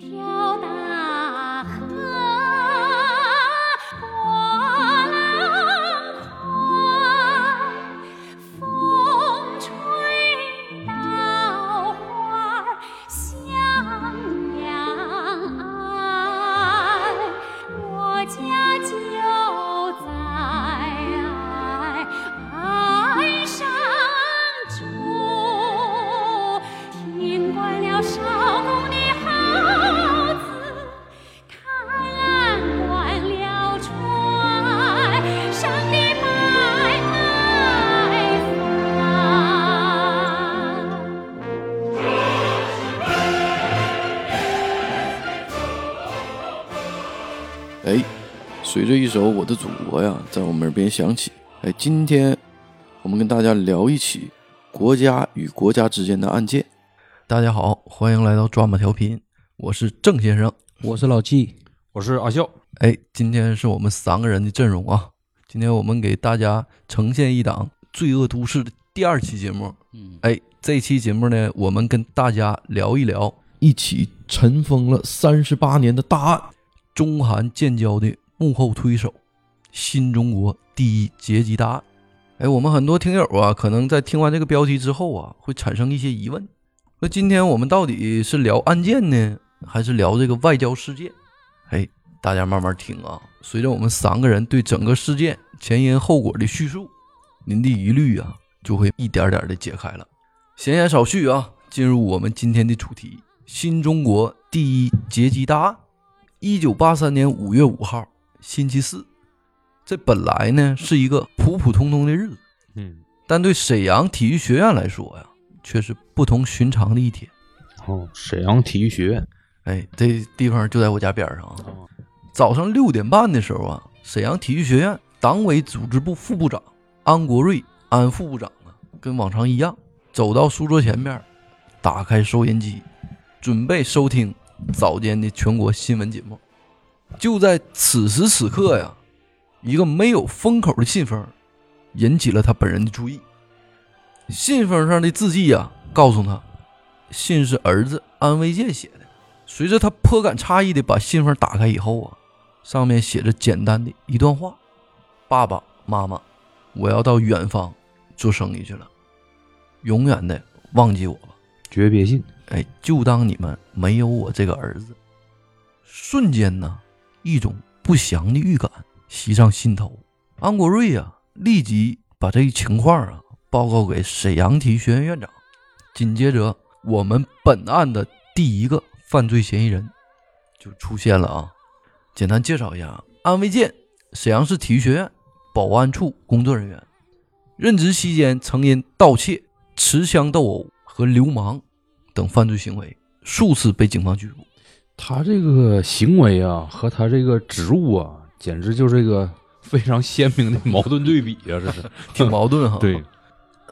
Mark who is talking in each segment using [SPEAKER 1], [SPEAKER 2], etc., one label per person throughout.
[SPEAKER 1] 条
[SPEAKER 2] 随着一首《我的祖国》呀，在我们耳边响起。哎，今天我们跟大家聊一起国家与国家之间的案件。
[SPEAKER 3] 大家好，欢迎来到抓马调频，我是郑先生。
[SPEAKER 4] 我是老纪，
[SPEAKER 5] 我是阿笑，
[SPEAKER 3] 哎，今天是我们三个人的阵容啊。今天我们给大家呈现一档《罪恶都市》的第二期节目。
[SPEAKER 4] 嗯，
[SPEAKER 3] 哎，这期节目呢，我们跟大家聊一聊
[SPEAKER 2] 一起尘封了三十八年的大案。
[SPEAKER 3] 中韩建交的幕后推手，新中国第一劫机大案。哎，我们很多听友啊，可能在听完这个标题之后啊，会产生一些疑问：那今天我们到底是聊案件呢，还是聊这个外交事件？哎，大家慢慢听啊，随着我们三个人对整个事件前因后果的叙述，您的疑虑啊，就会一点点的解开了。闲言少叙啊，进入我们今天的主题：新中国第一劫机大案。一九八三年五月五号，星期四，这本来呢是一个普普通通的日子，
[SPEAKER 5] 嗯，
[SPEAKER 3] 但对沈阳体育学院来说呀，却是不同寻常的一天。
[SPEAKER 5] 哦，沈阳体育学院，
[SPEAKER 3] 哎，这地方就在我家边上啊。
[SPEAKER 5] 哦
[SPEAKER 3] 早上六点半的时候啊，沈阳体育学院党委组织部副部长安国瑞安副部长啊，跟往常一样，走到书桌前面，打开收音机，准备收听早间的全国新闻节目。就在此时此刻呀，一个没有封口的信封引起了他本人的注意。信封上的字迹啊，告诉他，信是儿子安维健写的。随着他颇感诧异的把信封打开以后啊，上面写着简单的一段话：“爸爸妈妈，我要到远方做生意去了，永远的忘记我吧。
[SPEAKER 5] 诀别信，
[SPEAKER 3] 哎，就当你们没有我这个儿子。”瞬间呢，一种不祥的预感袭上心头。安国瑞啊，立即把这一情况啊报告给沈阳体育学院院长。紧接着，我们本案的第一个犯罪嫌疑人就出现了啊。简单介绍一下，安维健，沈阳市体育学院保安处工作人员，任职期间曾因盗窃、持枪斗殴和流氓等犯罪行为数次被警方拘捕。
[SPEAKER 5] 他这个行为啊，和他这个职务啊，简直就是一个非常鲜明的矛盾对比啊，这是
[SPEAKER 3] 挺矛盾哈。
[SPEAKER 5] 对，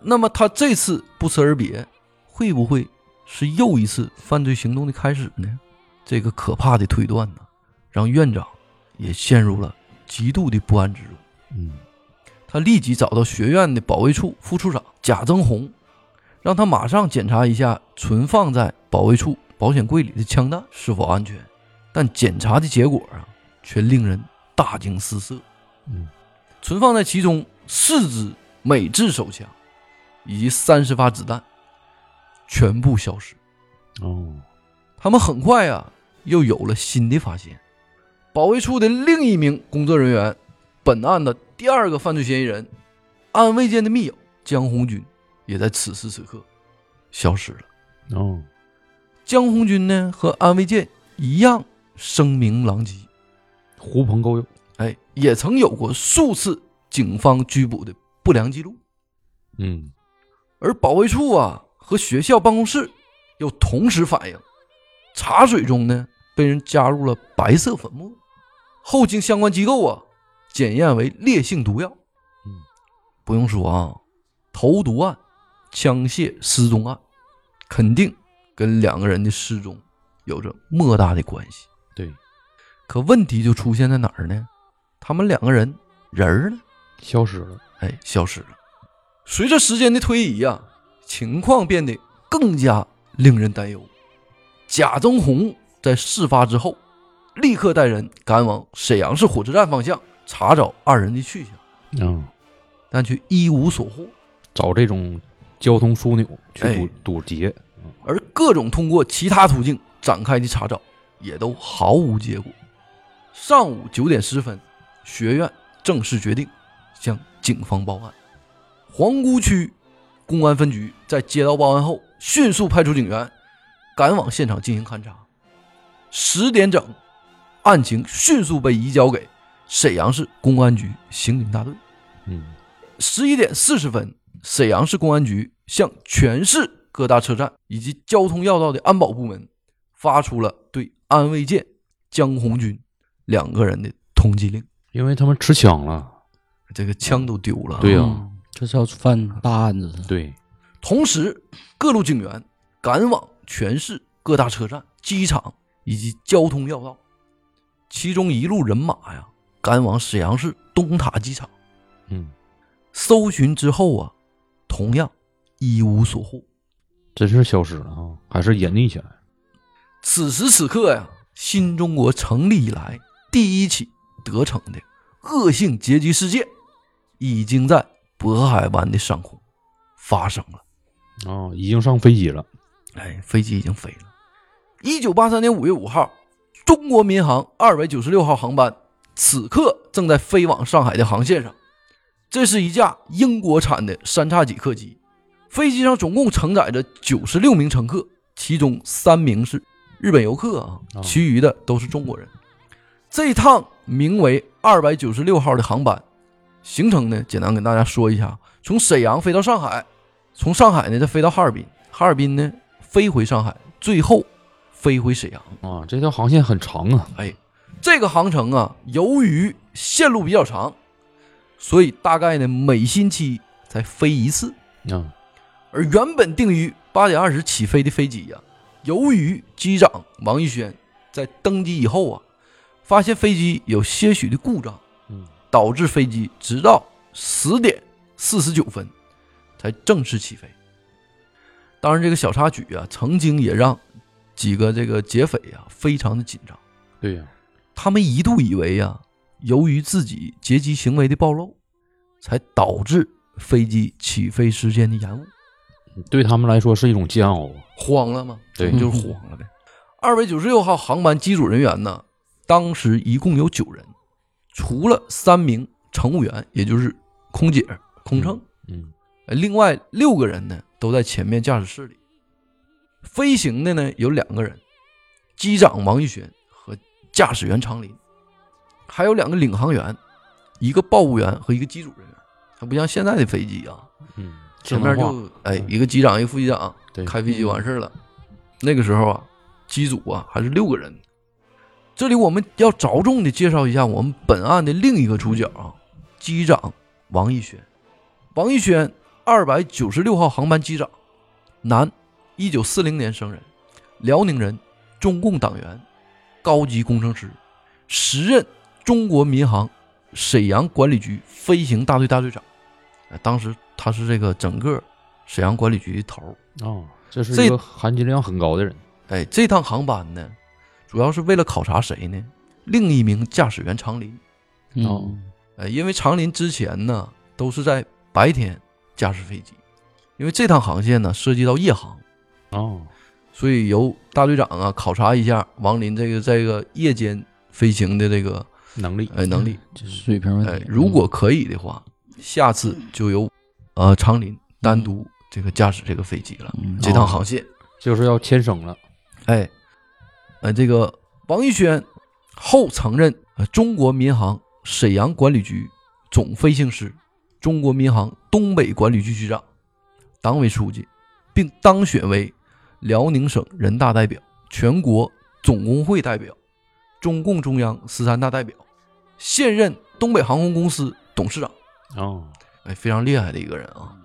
[SPEAKER 3] 那么他这次不辞而别，会不会是又一次犯罪行动的开始呢？这个可怕的推断呢，让院长也陷入了极度的不安之中。
[SPEAKER 5] 嗯，
[SPEAKER 3] 他立即找到学院的保卫处副处长贾增红，让他马上检查一下存放在保卫处保险柜里的枪弹是否安全。但检查的结果啊，却令人大惊失色。
[SPEAKER 5] 嗯，
[SPEAKER 3] 存放在其中四支美制手枪以及三十发子弹全部消失。
[SPEAKER 5] 哦，
[SPEAKER 3] 他们很快啊，又有了新的发现。保卫处的另一名工作人员，本案的第二个犯罪嫌疑人安卫健的密友江红军，也在此时此刻消失了。
[SPEAKER 5] 哦，
[SPEAKER 3] 江红军呢，和安卫健一样声名狼藉，
[SPEAKER 5] 狐朋狗友，
[SPEAKER 3] 哎，也曾有过数次警方拘捕的不良记录。
[SPEAKER 5] 嗯，
[SPEAKER 3] 而保卫处啊和学校办公室又同时反映，茶水中呢被人加入了白色粉末，后经相关机构啊检验为烈性毒药。
[SPEAKER 5] 嗯，
[SPEAKER 3] 不用说啊，投毒案、枪械失踪案，肯定跟两个人的失踪有着莫大的关系。
[SPEAKER 5] 对，
[SPEAKER 3] 可问题就出现在哪儿呢？他们两个人人儿呢？
[SPEAKER 5] 消失了。
[SPEAKER 3] 哎，消失了。随着时间的推移呀、情况变得更加令人担忧。贾增红在事发之后，立刻带人赶往沈阳市火车站方向查找二人的去向，
[SPEAKER 5] 嗯，
[SPEAKER 3] 但却一无所获。
[SPEAKER 5] 找这种交通枢纽去
[SPEAKER 3] 哎
[SPEAKER 5] 堵堵截，
[SPEAKER 3] 而各种通过其他途径展开的查找，也都毫无结果。上午九点十分，学院正式决定向警方报案。皇姑区公安分局在接到报案后，迅速派出警员赶往现场进行勘查。十点整，案情迅速被移交给沈阳市公安局刑警大队。
[SPEAKER 5] 嗯，
[SPEAKER 3] 十一点四十分，沈阳市公安局向全市各大车站以及交通要道的安保部门发出了对安卫舰、江红军两个人的通缉令。
[SPEAKER 5] 因为他们持枪了，
[SPEAKER 3] 这个枪都丢了。
[SPEAKER 5] 对呀
[SPEAKER 4] 嗯这是要犯大案子。
[SPEAKER 5] 对，
[SPEAKER 3] 同时，各路警员赶往全市各大车站、机场以及交通要道，其中一路人马呀赶往沈阳市东塔机场。
[SPEAKER 5] 嗯，
[SPEAKER 3] 搜寻之后啊，同样一无所获。
[SPEAKER 5] 真是消失了啊，还是隐匿起来，
[SPEAKER 3] 此时此刻呀，新中国成立以来第一起得逞的恶性劫机事件，已经在渤海湾的上空发生了。
[SPEAKER 5] 啊，已经上飞机了，
[SPEAKER 3] 哎，飞机已经飞了。一九八三年五月五号，中国民航二百九十六号航班此刻正在飞往上海的航线上。这是一架英国产的三叉戟客机，飞机上总共承载着九十六名乘客，其中三名是日本游客啊
[SPEAKER 5] 哦，
[SPEAKER 3] 其余的都是中国人。这趟名为二百九十六号的航班行程呢，简单跟大家说一下：从沈阳飞到上海，从上海呢再飞到哈尔滨，哈尔滨呢飞回上海，最后飞回沈阳。
[SPEAKER 5] 啊，这条航线很长啊，
[SPEAKER 3] 哎，这个航程啊，由于线路比较长，所以大概呢每星期才飞一次。
[SPEAKER 5] 啊，
[SPEAKER 3] 而原本定于八点二十起飞的飞机呀、由于机长王玉轩在登机以后啊，发现飞机有些许的故障，
[SPEAKER 5] 嗯，
[SPEAKER 3] 导致飞机直到十点四十九分才正式起飞。当然，这个小插曲啊，曾经也让几个这个劫匪啊非常的紧张。
[SPEAKER 5] 对呀、
[SPEAKER 3] 他们一度以为啊，由于自己劫机行为的暴露，才导致飞机起飞时间的延误，
[SPEAKER 5] 对他们来说是一种煎熬啊，
[SPEAKER 3] 慌了吗？
[SPEAKER 5] 对
[SPEAKER 3] 就是慌了呗。二百九十六号航班机组人员呢，当时一共有九人，除了三名乘务员，也就是空姐、空乘，
[SPEAKER 5] 嗯，
[SPEAKER 3] 呃另外六个人呢都在前面驾驶室里。飞行的呢有两个人，机长王玉轩和驾驶员常林，还有两个领航员，一个报务员和一个机组人员。它不像现在的飞机啊，
[SPEAKER 5] 嗯，
[SPEAKER 3] 前面就哎一个机长一个副机长开飞机完事儿了。那个时候啊，机组啊还是六个人。这里我们要着重的介绍一下我们本案的另一个主角啊，机长王一轩。王一轩，二百九十六号航班机长，男，一九四零年生人，辽宁人，中共党员，高级工程师，时任中国民航沈阳管理局飞行大队大队长。哎，当时他是这个整个沈阳管理局的头儿。
[SPEAKER 5] 啊，这是
[SPEAKER 3] 这
[SPEAKER 5] 一个含金量很高的人，
[SPEAKER 3] 哎，这趟航班呢，主要是为了考察谁呢？另一名驾驶员常林。
[SPEAKER 5] 哦
[SPEAKER 4] 嗯，
[SPEAKER 3] 呃，因为常林之前呢都是在白天驾驶飞机，因为这趟航线呢涉及到夜航，
[SPEAKER 5] 哦，
[SPEAKER 3] 所以由大队长啊考察一下王林这个这个夜间飞行的这个
[SPEAKER 5] 能力，
[SPEAKER 3] 哎能力。
[SPEAKER 4] 这水平问题。，
[SPEAKER 3] 哎如果可以的话，下次就由呃常林单独这个驾驶这个飞机了。
[SPEAKER 4] 嗯
[SPEAKER 3] 这趟航线，
[SPEAKER 5] 就是要牵绳了，
[SPEAKER 3] 哎，呃，这个王玉轩后曾任呃中国民航沈阳管理局总飞行师、中国民航东北管理局局长、党委书记，并当选为辽宁省人大代表、全国总工会代表、中共中央十三大代表，现任东北航空公司董事长。
[SPEAKER 5] 哦，
[SPEAKER 3] 哎，非常厉害的一个人啊。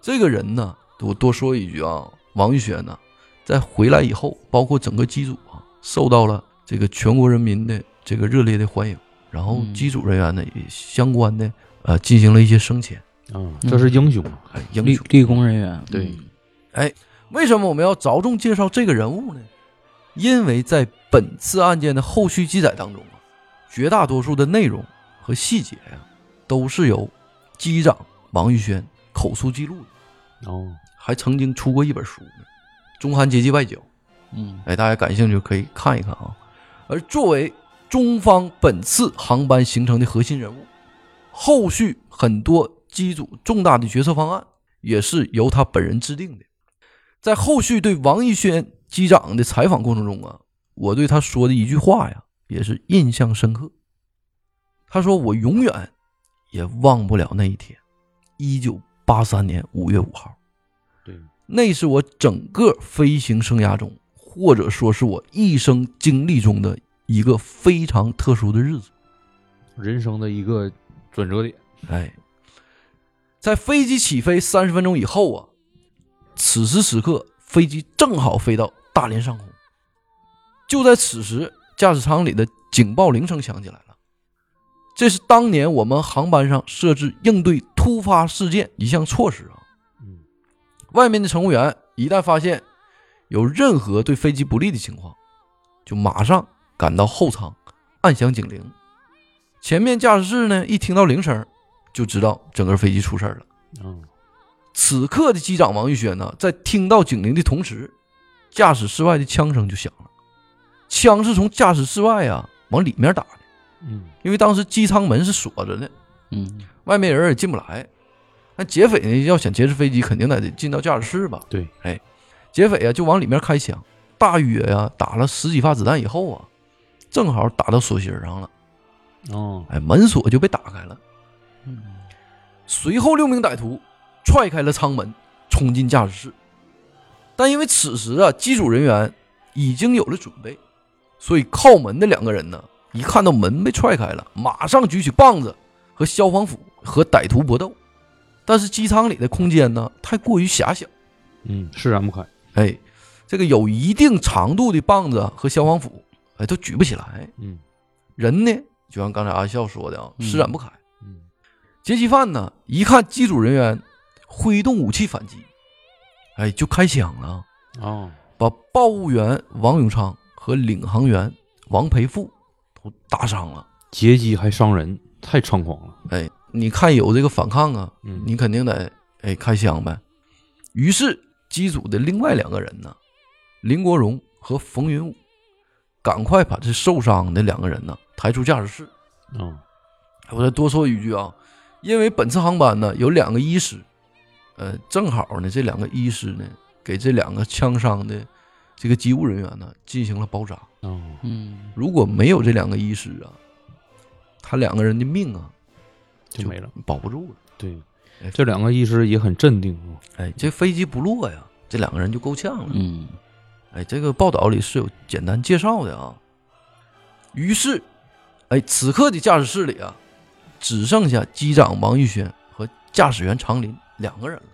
[SPEAKER 3] 这个人呢，我多说一句啊，王玉轩呢，在回来以后，包括整个机组啊，受到了这个全国人民的这个热烈的欢迎。然后
[SPEAKER 4] 嗯
[SPEAKER 3] 机组人员呢，也相关的呃进行了一些升迁。
[SPEAKER 5] 啊，这是英雄啊，
[SPEAKER 3] 哎，英雄。
[SPEAKER 4] 立立功人员。
[SPEAKER 5] 对
[SPEAKER 4] 嗯
[SPEAKER 3] 哎，为什么我们要着重介绍这个人物呢？因为在本次案件的后续记载当中啊，绝大多数的内容和细节呀、都是由机长王玉轩口述记录的，
[SPEAKER 5] 哦，
[SPEAKER 3] 还曾经出过一本书呢，《中韩阶级外交》。
[SPEAKER 4] 嗯
[SPEAKER 3] 哎，大家感兴趣可以看一看啊。而作为中方本次航班行程的核心人物，后续很多机组重大的决策方案也是由他本人制定的。在后续对王玉轩机长的采访过程中啊，我对他说的一句话呀，也是印象深刻。他说：“我永远也忘不了那一天，一九八三年五月五号。”
[SPEAKER 5] 对，
[SPEAKER 3] 那是我整个飞行生涯中，或者说是我一生经历中的一个非常特殊的日子。
[SPEAKER 5] 人生的一个转折点。
[SPEAKER 3] 哎，在飞机起飞三十分钟以后啊，此时此刻，飞机正好飞到大连上空。就在此时，驾驶舱里的警报铃声响起来了。这是当年我们航班上设置应对突发事件一项措施啊。
[SPEAKER 5] 嗯，
[SPEAKER 3] 外面的乘务员一旦发现有任何对飞机不利的情况，就马上赶到后舱按响警铃。前面驾驶室呢，一听到铃声，就知道整个飞机出事儿了。
[SPEAKER 5] 嗯，
[SPEAKER 3] 此刻的机长王玉轩呢，在听到警铃的同时，驾驶室外的枪声就响了。枪是从驾驶室外啊往里面打的，
[SPEAKER 5] 嗯，
[SPEAKER 3] 因为当时机舱门是锁着的，
[SPEAKER 4] 嗯
[SPEAKER 3] 外面人也进不来。那劫匪呢，要想劫持飞机，肯定得进到驾驶室吧？
[SPEAKER 5] 对，
[SPEAKER 3] 哎，劫匪啊就往里面开枪，大约呀、打了十几发子弹以后啊，正好打到锁芯上了，
[SPEAKER 5] 哦，
[SPEAKER 3] 哎，门锁就被打开了。
[SPEAKER 4] 嗯
[SPEAKER 3] 随后，六名歹徒踹开了舱门，冲进驾驶室。但因为此时啊，机组人员已经有了准备，所以靠门的两个人呢，一看到门被踹开了，马上举起棒子和消防斧和歹徒搏斗。但是机舱里的空间呢，太过于狭小，
[SPEAKER 5] 嗯，施展不开。
[SPEAKER 3] 哎，这个有一定长度的棒子和消防斧，哎，都举不起来。
[SPEAKER 5] 嗯
[SPEAKER 3] 人呢，就像刚才阿笑说的啊，
[SPEAKER 4] 嗯
[SPEAKER 3] 施展不开。
[SPEAKER 5] 嗯，
[SPEAKER 3] 劫机犯呢，一看机组人员挥动武器反击，哎，就开枪了，
[SPEAKER 5] 哦，
[SPEAKER 3] 把报务员王永昌和领航员王培富都打伤了。
[SPEAKER 5] 劫机还伤人，太猖狂了。
[SPEAKER 3] 哎，你看有这个反抗啊，
[SPEAKER 5] 嗯，
[SPEAKER 3] 你肯定得哎开枪呗。于是机组的另外两个人呢，林国荣和冯云武，赶快把这受伤的两个人呢抬出驾驶室。
[SPEAKER 5] 嗯，
[SPEAKER 3] 我再多说一句啊，因为本次航班呢有两个医师，呃，正好呢这两个医师呢给这两个枪伤的这个机务人员呢进行了包扎。
[SPEAKER 5] 哦，
[SPEAKER 4] 嗯
[SPEAKER 3] 如果没有这两个医师啊，他两个人的命啊
[SPEAKER 5] 就没了。
[SPEAKER 3] 保不住了。
[SPEAKER 5] 对
[SPEAKER 3] 哎，
[SPEAKER 5] 这两个医师也很镇定啊。
[SPEAKER 3] 哎，这飞机不落呀，这两个人就够呛了。
[SPEAKER 4] 嗯
[SPEAKER 3] 哎，这个报道里是有简单介绍的啊。于是，哎，此刻的驾驶室里啊，只剩下机长王玉轩和驾驶员常林两个人了。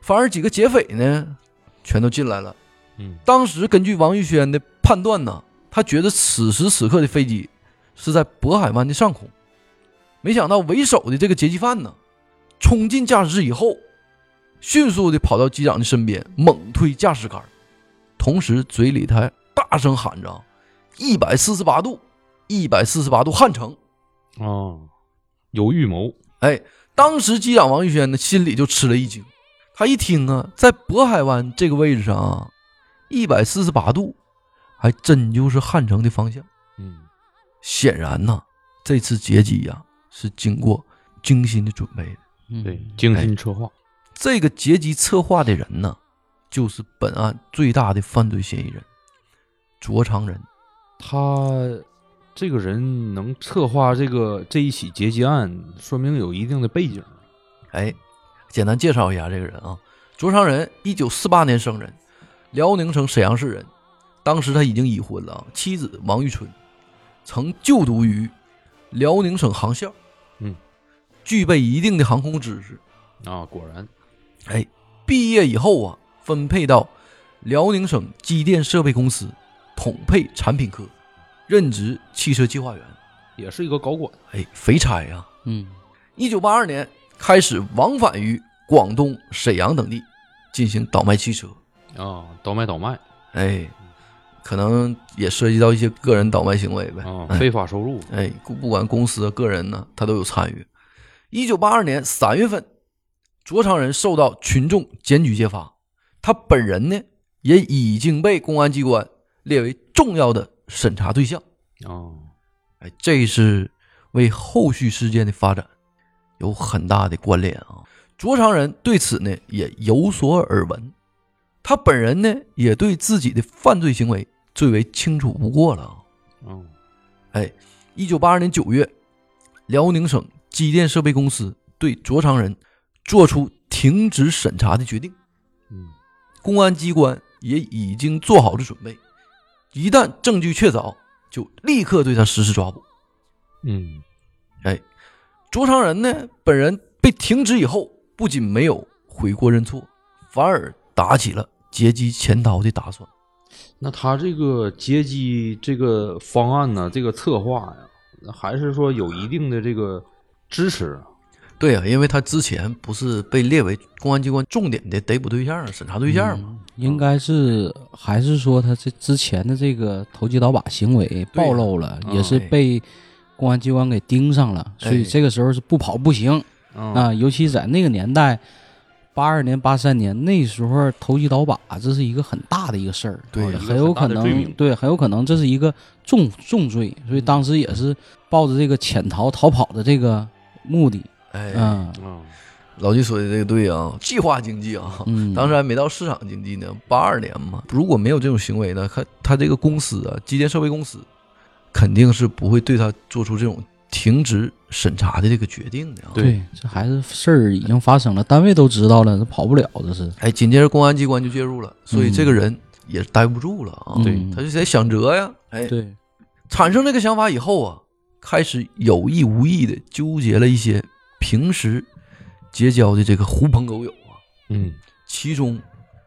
[SPEAKER 3] 反而几个劫匪呢，全都进来了。
[SPEAKER 5] 嗯，
[SPEAKER 3] 当时根据王玉轩的判断呢，他觉得此时此刻的飞机是在渤海湾的上空。没想到为首的这个劫机犯呢，冲进驾驶室以后，迅速的跑到机长的身边，猛推驾驶杆，同时嘴里他还大声喊着：“一百四十八度，一百四十八度汉城。
[SPEAKER 5] 哦，有预谋。”
[SPEAKER 3] 哎，当时机长王玉轩呢心里就吃了一惊，他一听啊，在渤海湾这个位置上啊，一百四十八度，还真就是汉城的方向。
[SPEAKER 5] 嗯，
[SPEAKER 3] 显然呐，这次劫机呀、是经过精心的准备的。
[SPEAKER 4] 嗯
[SPEAKER 5] 对，精心策划。
[SPEAKER 3] 这个劫机策划的人呢，就是本案最大的犯罪嫌疑人卓长仁。
[SPEAKER 5] 他这个人能策划这个这一起劫机案，说明有一定的背景。
[SPEAKER 3] 哎，简单介绍一下这个人啊，卓长仁，一九四八年生人，辽宁省沈阳市人。当时他已经已婚了啊，妻子王玉春，曾就读于辽宁省航校，
[SPEAKER 5] 嗯，
[SPEAKER 3] 具备一定的航空知识。
[SPEAKER 5] 啊，果然，
[SPEAKER 3] 哎，毕业以后啊，分配到辽宁省机电设备公司统配产品科，任职汽车计划员。
[SPEAKER 5] 也是一个高管。
[SPEAKER 3] 哎，肥差呀！
[SPEAKER 4] 嗯
[SPEAKER 3] 一九八二年开始往返于广东、沈阳等地进行倒卖汽车。
[SPEAKER 5] 啊，倒卖倒卖。
[SPEAKER 3] 哎，可能也涉及到一些个人倒卖行为呗。
[SPEAKER 5] 啊，
[SPEAKER 3] 哎
[SPEAKER 5] 非法收入，
[SPEAKER 3] 哎，不管公司、个人呢，他都有参与。一九八二年三月份，卓长仁受到群众检举揭发，他本人呢也已经被公安机关列为重要的审查对象。
[SPEAKER 5] 哦，
[SPEAKER 3] 哎，这是为后续事件的发展有很大的关联啊。卓长仁对此呢也有所耳闻，他本人呢也对自己的犯罪行为最为清楚不过了啊。
[SPEAKER 5] 哦，
[SPEAKER 3] 哎，一九八二年九月，辽宁省机电设备公司对卓长仁作出停止审查的决定。
[SPEAKER 5] 嗯，
[SPEAKER 3] 公安机关也已经做好了准备，一旦证据确凿，就立刻对他实施抓捕。
[SPEAKER 5] 嗯，
[SPEAKER 3] 哎，卓长仁呢，本人被停职以后，不仅没有悔过认错，反而打起了劫机潜逃的打算。
[SPEAKER 5] 那他这个劫机这个方案呢，这个策划呀，那还是说有一定的这个支持啊？
[SPEAKER 3] 对啊，因为他之前不是被列为公安机关重点的逮捕对象、审查对象吗？
[SPEAKER 4] 应该是还是说他这之前的这个投机倒把行为暴露了，
[SPEAKER 5] 对
[SPEAKER 4] 也是
[SPEAKER 3] 哎
[SPEAKER 4] 被公安机关给盯上了，所以
[SPEAKER 3] 哎
[SPEAKER 4] 这个时候是不跑不行
[SPEAKER 5] 啊，
[SPEAKER 4] 啊。尤其在那个年代，八二年、八三年那时候投机倒把，这是一个很大的一个事儿，
[SPEAKER 3] 对
[SPEAKER 4] 很有可能对，很有可能这是一个重重罪，所以当时也是抱着这个潜逃逃跑的这个目的，
[SPEAKER 3] 哎，
[SPEAKER 4] 嗯。
[SPEAKER 5] 啊，
[SPEAKER 3] 老季说的这个对啊，计划经济啊，
[SPEAKER 4] 嗯，
[SPEAKER 3] 当时还没到市场经济呢，八二年嘛，如果没有这种行为呢，他他这个公司啊，机电设备公司肯定是不会对他做出这种停职审查的这个决定的啊。
[SPEAKER 5] 对
[SPEAKER 4] 对，这孩子事儿已经发生了，单位都知道了，这跑不了，这是。
[SPEAKER 3] 哎，紧接着公安机关就介入了，所以这个人也待不住了啊，
[SPEAKER 5] 对
[SPEAKER 4] 嗯
[SPEAKER 3] 他就得想辙呀。哎，
[SPEAKER 4] 对，
[SPEAKER 3] 产生这个想法以后啊，开始有意无意的纠结了一些平时结交的这个狐朋狗友啊，
[SPEAKER 5] 嗯，
[SPEAKER 3] 其中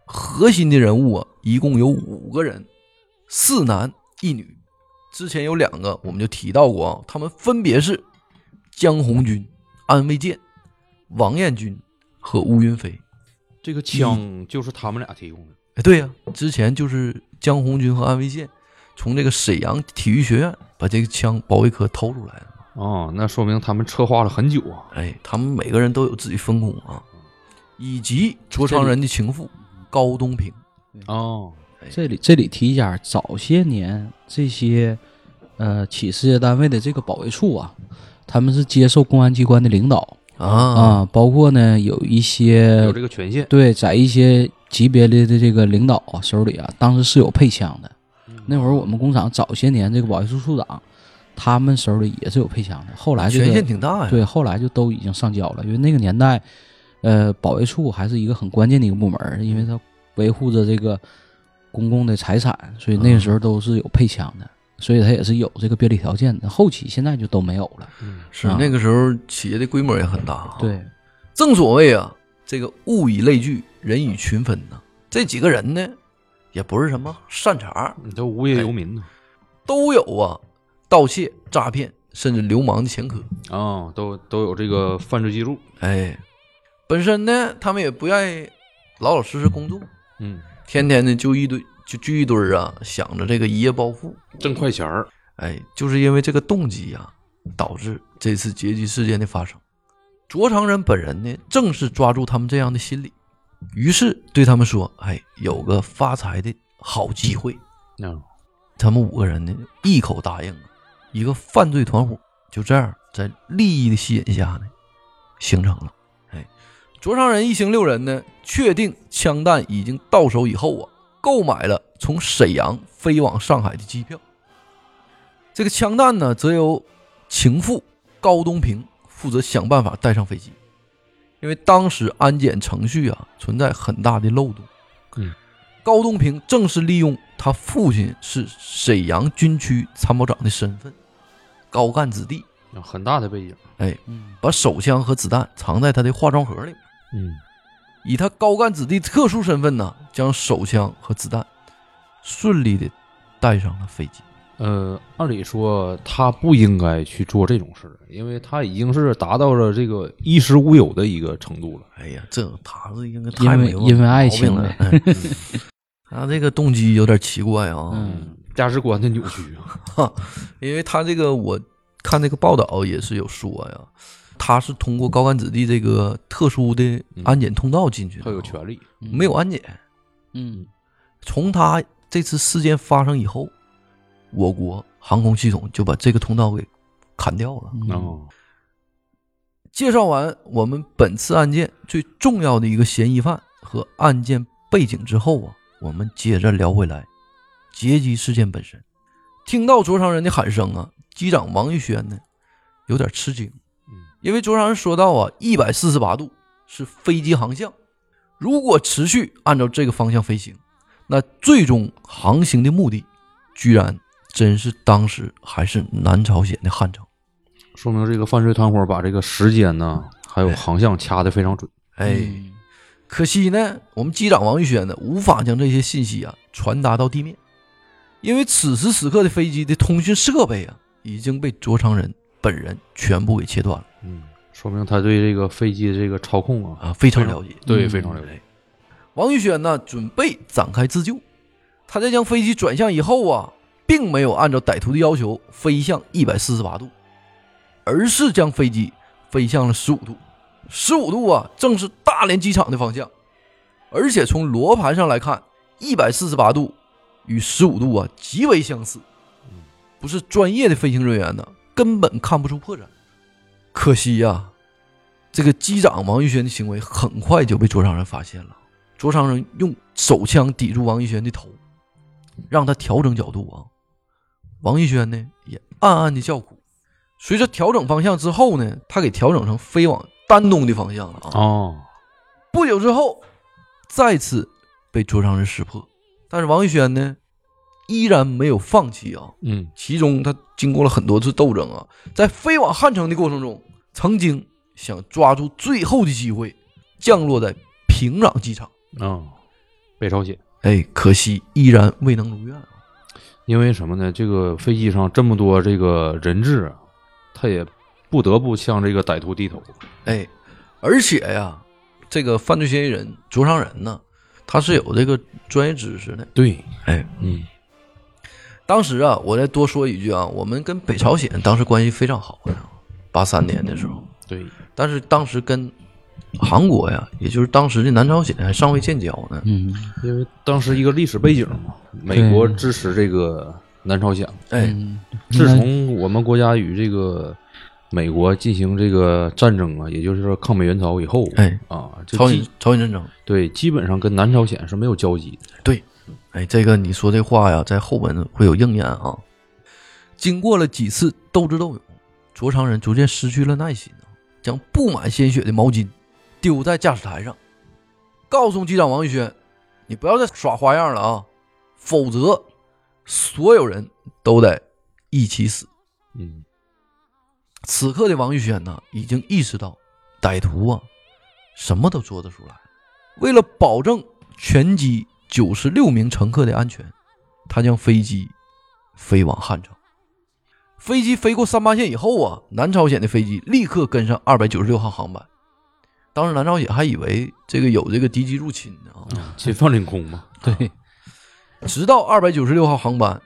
[SPEAKER 3] 核心的人物啊，一共有五个人，四男一女。之前有两个我们就提到过啊，他们分别是江红军、安卫健、王彦军和吴云飞。
[SPEAKER 5] 这个枪就是他们俩提供的。
[SPEAKER 3] 哎，对呀、之前就是江红军和安卫健从这个沈阳体育学院把这个枪保卫科偷出来的。
[SPEAKER 5] 哦，那说明他们策划了很久啊。
[SPEAKER 3] 哎，他们每个人都有自己分工啊，以及卓长仁的情妇高东平。
[SPEAKER 5] 哦，
[SPEAKER 4] 这里这里提一下，早些年这些呃企事业单位的这个保卫处啊，他们是接受公安机关的领导
[SPEAKER 3] 啊
[SPEAKER 4] 啊，包括呢有一些
[SPEAKER 5] 有这个权限。
[SPEAKER 4] 对在一些级别的的这个领导啊手里啊，当时是有配枪的。那会儿我们工厂早些年这个保卫处处长，他们手里也是有配枪的。后来这
[SPEAKER 3] 权限
[SPEAKER 4] 个
[SPEAKER 3] 挺大呀。
[SPEAKER 4] 对，后来就都已经上交了，因为那个年代，呃，保卫处还是一个很关键的一个部门儿，因为它维护着这个公共的财产，所以那个时候都是有配枪的，所以它也是有这个便利条件的。后期现在就都没有了。
[SPEAKER 5] 嗯，
[SPEAKER 4] 啊
[SPEAKER 3] 是那个时候企业的规模也很大啊。，
[SPEAKER 4] 对，
[SPEAKER 3] 正所谓啊，这个物以类聚，人以群分呐。这几个人呢，也不是什么善茬，
[SPEAKER 5] 你都无业游民呢。
[SPEAKER 3] 都有啊盗窃、诈骗，甚至流氓的前科。
[SPEAKER 5] 啊，都都有这个犯罪记录。
[SPEAKER 3] 哎，本身呢，他们也不愿意老老实实工作，
[SPEAKER 5] 嗯，
[SPEAKER 3] 天天呢就一堆就聚一堆儿啊，想着这个一夜暴富。
[SPEAKER 5] 挣快钱儿。
[SPEAKER 3] 哎，就是因为这个动机呀、导致这次劫机事件的发生。卓长仁本人呢，正是抓住他们这样的心理，于是对他们说：“哎，有个发财的好机会。
[SPEAKER 5] 啊，”
[SPEAKER 3] 他们五个人呢，一口答应了。一个犯罪团伙就这样在利益的吸引下呢，形成了。哎，卓长仁一行六人呢，确定枪弹已经到手以后啊，购买了从沈阳飞往上海的机票。这个枪弹呢，则由情妇高东平负责想办法带上飞机，因为当时安检程序啊存在很大的漏洞。
[SPEAKER 5] 嗯，
[SPEAKER 3] 高东平正是利用他父亲是沈阳军区参谋长的身份，高干子弟，
[SPEAKER 5] 有很大的背景。
[SPEAKER 3] 哎，
[SPEAKER 4] 嗯，
[SPEAKER 3] 把手枪和子弹藏在他的化妆盒里面，
[SPEAKER 5] 嗯，
[SPEAKER 3] 以他高干子弟特殊身份呢，将手枪和子弹顺利的带上了飞机。
[SPEAKER 5] 呃，按理说他不应该去做这种事儿，因为他已经是达到了这个衣食无忧的一个程度了。
[SPEAKER 3] 哎呀，这他是应该
[SPEAKER 4] 因为
[SPEAKER 3] 太没有
[SPEAKER 4] 因为爱情
[SPEAKER 3] 了他这个动机有点奇怪啊，
[SPEAKER 4] 嗯
[SPEAKER 5] 价值观的扭曲啊。
[SPEAKER 3] 因为他这个我看这个报道也是有说呀，他是通过高干子弟这个特殊的安检通道进去的，
[SPEAKER 5] 他有权利，
[SPEAKER 3] 没有安检。
[SPEAKER 4] 嗯。
[SPEAKER 3] 从他这次事件发生以后，我国航空系统就把这个通道给砍掉了。
[SPEAKER 4] 嗯。
[SPEAKER 5] 哦，
[SPEAKER 3] 介绍完我们本次案件最重要的一个嫌疑犯和案件背景之后啊，我们接着聊回来。劫机事件本身。听到灼伤人的喊声啊，机长王玉轩呢有点吃惊，
[SPEAKER 5] 嗯
[SPEAKER 3] 因为卓长人说到啊，一百四十八度是飞机航向，如果持续按照这个方向飞行，那最终航行的目的居然真是当时还是南朝鲜的汉城。
[SPEAKER 5] 说明这个犯罪团伙把这个时间呢，还有航向掐得非常准。
[SPEAKER 3] 哎，
[SPEAKER 4] 嗯
[SPEAKER 3] 可惜呢，我们机长王玉轩呢，无法将这些信息啊传达到地面，因为此时此刻的飞机的通讯设备啊已经被卓长仁本人全部给切断了
[SPEAKER 5] 嗯，说明他对这个飞机的这个操控啊，
[SPEAKER 3] 啊，非常了解。
[SPEAKER 5] 对，
[SPEAKER 4] 嗯
[SPEAKER 5] 非常了解。
[SPEAKER 3] 王宇轩呢，准备展开自救。他在将飞机转向以后啊，并没有按照歹徒的要求飞向一百四十八度，而是将飞机飞向了十五度。十五度啊，正是大连机场的方向。而且从罗盘上来看，一百四十八度与十五度啊极为相似。不是专业的飞行人员呢，根本看不出破绽。可惜呀、这个机长王玉轩的行为很快就被卓长人发现了。卓长人用手枪抵住王玉轩的头，让他调整角度啊。王玉轩呢也暗暗的叫苦。随着调整方向之后呢，他给调整成飞往丹东的方向了啊。
[SPEAKER 5] 哦，
[SPEAKER 3] 不久之后，再次被卓长人识破，但是王玉轩呢依然没有放弃啊。
[SPEAKER 5] 嗯，
[SPEAKER 3] 其中他经过了很多次斗争啊，在飞往汉城的过程中，曾经想抓住最后的机会降落在平壤机场，
[SPEAKER 5] 啊，北朝鲜。
[SPEAKER 3] 哎，可惜依然未能如愿啊。
[SPEAKER 5] 因为什么呢？这个飞机上这么多这个人质啊，他也不得不向这个歹徒低头。
[SPEAKER 3] 哎，而且呀，这个犯罪嫌疑人卓长仁呢，他是有这个专业知识的。
[SPEAKER 5] 对，
[SPEAKER 3] 哎，
[SPEAKER 5] 嗯，
[SPEAKER 3] 当时啊，我再多说一句啊，我们跟北朝鲜当时关系非常好的，八三年的时候，
[SPEAKER 5] 对，
[SPEAKER 3] 但是当时跟韩国呀，也就是当时的南朝鲜还尚未建交呢。
[SPEAKER 4] 嗯。
[SPEAKER 5] 因为当时一个历史背景嘛，美国支持这个南朝鲜。
[SPEAKER 3] 哎，
[SPEAKER 4] 嗯，
[SPEAKER 5] 自从我们国家与这个美国进行这个战争啊，也就是说抗美援朝以后，
[SPEAKER 3] 哎。
[SPEAKER 5] 啊，
[SPEAKER 3] 朝鲜朝鲜战争，
[SPEAKER 5] 对基本上跟南朝鲜是没有交集的。
[SPEAKER 3] 对，哎，这个你说这话呀，在后文会有应验啊。经过了几次斗智斗勇，卓长仁逐渐失去了耐心，将布满鲜血的毛巾丢在驾驶台上，告诉机长王玉轩：“你不要再耍花样了啊，否则所有人都得一起死。”
[SPEAKER 5] 嗯，
[SPEAKER 3] 此刻的王玉轩呢，已经意识到歹徒啊，什么都做得出来。为了保证全机九十六名乘客的安全，他将飞机飞往汉城。飞机飞过三八线以后啊，南朝鲜的飞机立刻跟上二百九十六号航班。当时南朝鲜还以为这个有这个敌机入侵呢啊，
[SPEAKER 5] 解放领空嘛。
[SPEAKER 4] 对，
[SPEAKER 3] 直到二百九十六号航班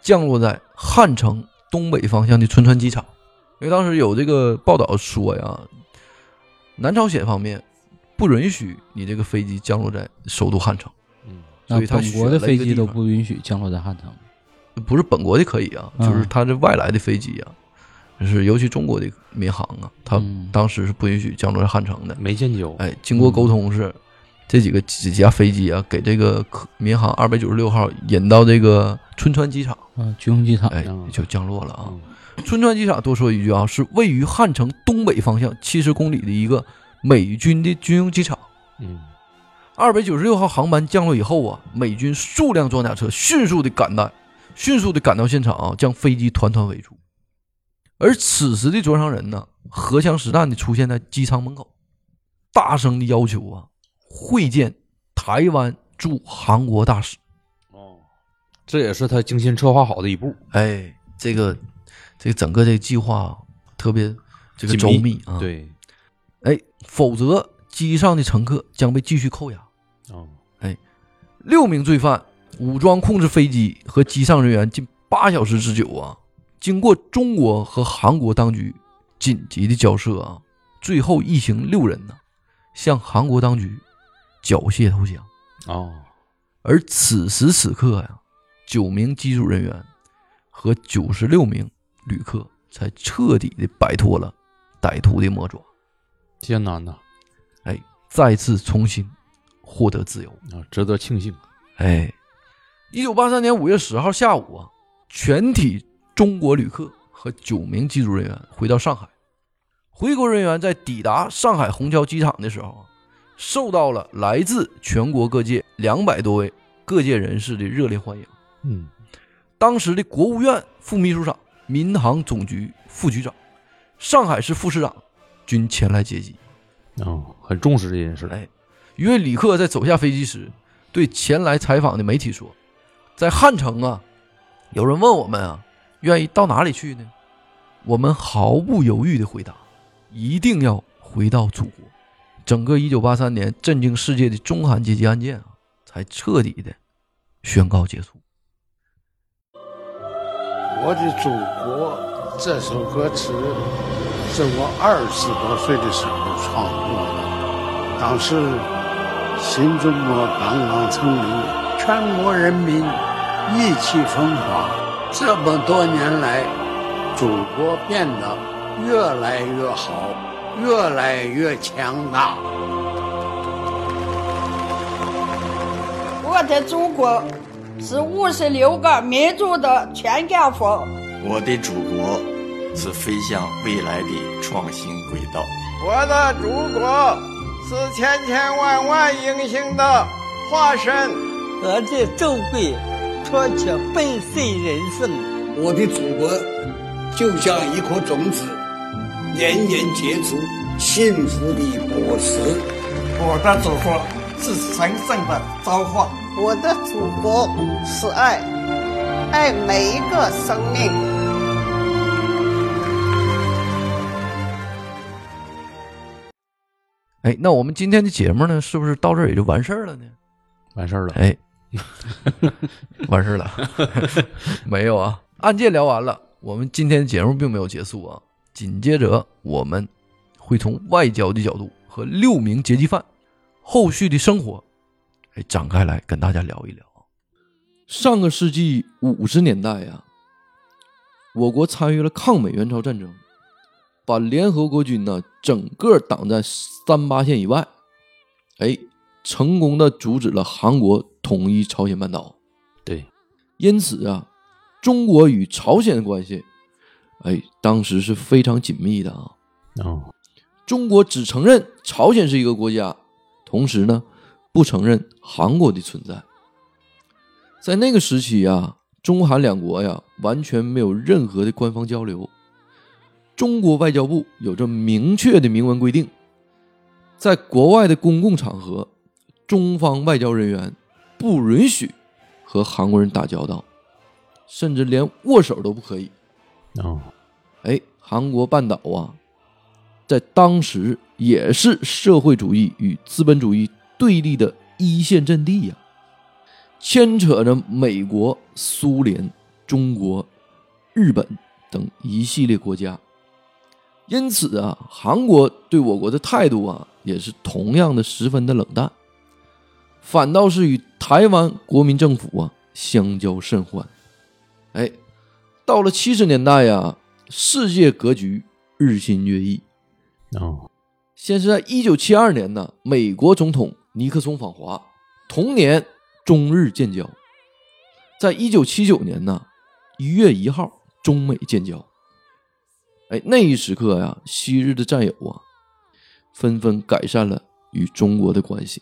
[SPEAKER 3] 降落在汉城东北方向的春川机场，因为当时有这个报道说呀，南朝鲜方面不允许你这个飞机降落在首都汉城，
[SPEAKER 5] 嗯，
[SPEAKER 3] 所以他
[SPEAKER 4] 本国的飞机都不允许降落在汉城。
[SPEAKER 3] 不是本国的可以啊，
[SPEAKER 4] 嗯
[SPEAKER 3] 就是他这外来的飞机啊，就是尤其中国的民航啊，他
[SPEAKER 4] 嗯
[SPEAKER 3] 当时是不允许降落在汉城的。
[SPEAKER 5] 没见交。
[SPEAKER 3] 哎，经过沟通是这几个几架飞机啊，给这个客民航二百九十六号引到这个春川机场，
[SPEAKER 4] 啊，军用机场。
[SPEAKER 3] 哎
[SPEAKER 5] 嗯，
[SPEAKER 3] 就降落了啊。
[SPEAKER 5] 嗯
[SPEAKER 3] 春川机场多说一句啊，是位于汉城东北方向七十公里的一个美军的军用机场。
[SPEAKER 5] 嗯，
[SPEAKER 3] 二百九十六号航班降落以后啊，美军数辆装甲车迅速的赶到，迅速的赶到现场啊，将飞机团团围住。而此时的卓长仁呢，荷枪实弹的出现在机舱门口，大声的要求啊，会见台湾驻韩国大使。
[SPEAKER 5] 哦，这也是他精心策划好的一步。
[SPEAKER 3] 哎，这个这个整个这个计划特别这个周密啊。，
[SPEAKER 5] 对，
[SPEAKER 3] 哎，否则机上的乘客将被继续扣押。
[SPEAKER 5] 哦，哎
[SPEAKER 6] 六名罪犯武装控制飞机和机上人员近八小时之久啊，经过中国和韩国当局紧急的交涉啊，最后一行六人呢向韩国当局缴械投降。
[SPEAKER 5] 哦，
[SPEAKER 6] 而此时此刻呀，九名机组人员和九十六名旅客才彻底的摆脱了歹徒的魔爪，
[SPEAKER 5] 艰难呐，
[SPEAKER 6] 哎，再次重新获得自由。
[SPEAKER 5] 啊，值得庆幸。
[SPEAKER 6] 哎，一九八三年五月十号下午啊，全体中国旅客和九名机组人员回到上海。回国人员在抵达上海虹桥机场的时候啊，受到了来自全国各界两百多位各界人士的热烈欢迎。
[SPEAKER 5] 嗯，
[SPEAKER 6] 当时的国务院副秘书长、民航总局副局长、上海市副市长均前来接机。
[SPEAKER 5] 哦，很重视这件事。
[SPEAKER 6] 哎，一位旅客在走下飞机时，对前来采访的媒体说：“在汉城啊，有人问我们啊，愿意到哪里去呢？我们毫不犹豫地回答：一定要回到祖国。”整个1983年震惊世界的中韩阶级案件啊，才彻底的宣告结束。
[SPEAKER 7] 《我的祖国》这首歌词是我二十多岁的时候创作的，当时新中国刚刚成立，全国人民意气风发。这么多年来，祖国变得越来越好，越来越强大。
[SPEAKER 8] 我的祖国是五十六个民族的全家福。
[SPEAKER 9] 我的祖国是飞向未来的创新轨道。
[SPEAKER 10] 我的祖国是千千万万英雄的化身。
[SPEAKER 11] 我的祖国托起本色人生。
[SPEAKER 12] 我的祖国就像一颗种子，年年结出幸福的果实。
[SPEAKER 10] 我的祖国是神圣的召唤。
[SPEAKER 8] 我的祖国是爱，爱每一个生命。
[SPEAKER 6] 哎，那我们今天的节目呢，是不是到这儿也就完事儿了呢？
[SPEAKER 5] 完事儿了。
[SPEAKER 6] 哎，完事了，没有啊？案件聊完了，我们今天节目并没有结束啊。紧接着，我们会从外交的角度和六名劫机犯后续的生活，哎，展开来跟大家聊一聊。
[SPEAKER 3] 上个世纪五十年代呀、我国参与了抗美援朝战争，把联合国军呢整个挡在三八线以外，哎，成功的阻止了韩国统一朝鲜半岛。
[SPEAKER 5] 对，
[SPEAKER 3] 因此啊，中国与朝鲜的关系，哎，当时是非常紧密的啊。
[SPEAKER 5] 哦，
[SPEAKER 3] 中国只承认朝鲜是一个国家，同时呢，不承认韩国的存在。在那个时期啊，中韩两国呀完全没有任何的官方交流。中国外交部有着明确的明文规定，在国外的公共场合，中方外交人员不允许和韩国人打交道，甚至连握手都不可以。
[SPEAKER 5] 哦，
[SPEAKER 3] 哎，韩国半岛啊，在当时也是社会主义与资本主义对立的一线阵地呀、牵扯着美国、苏联、中国、日本等一系列国家。因此啊，韩国对我国的态度啊，也是同样的十分的冷淡，反倒是与台湾国民政府啊相交甚欢。哎，到了七十年代呀、世界格局日新月异。
[SPEAKER 5] 哦，
[SPEAKER 3] 先是在一九七二年呢，美国总统尼克松访华，同年中日建交。在一九七九年呢，一月一号，中美建交。哎，那一时刻呀，昔日的战友啊，纷纷改善了与中国的关系。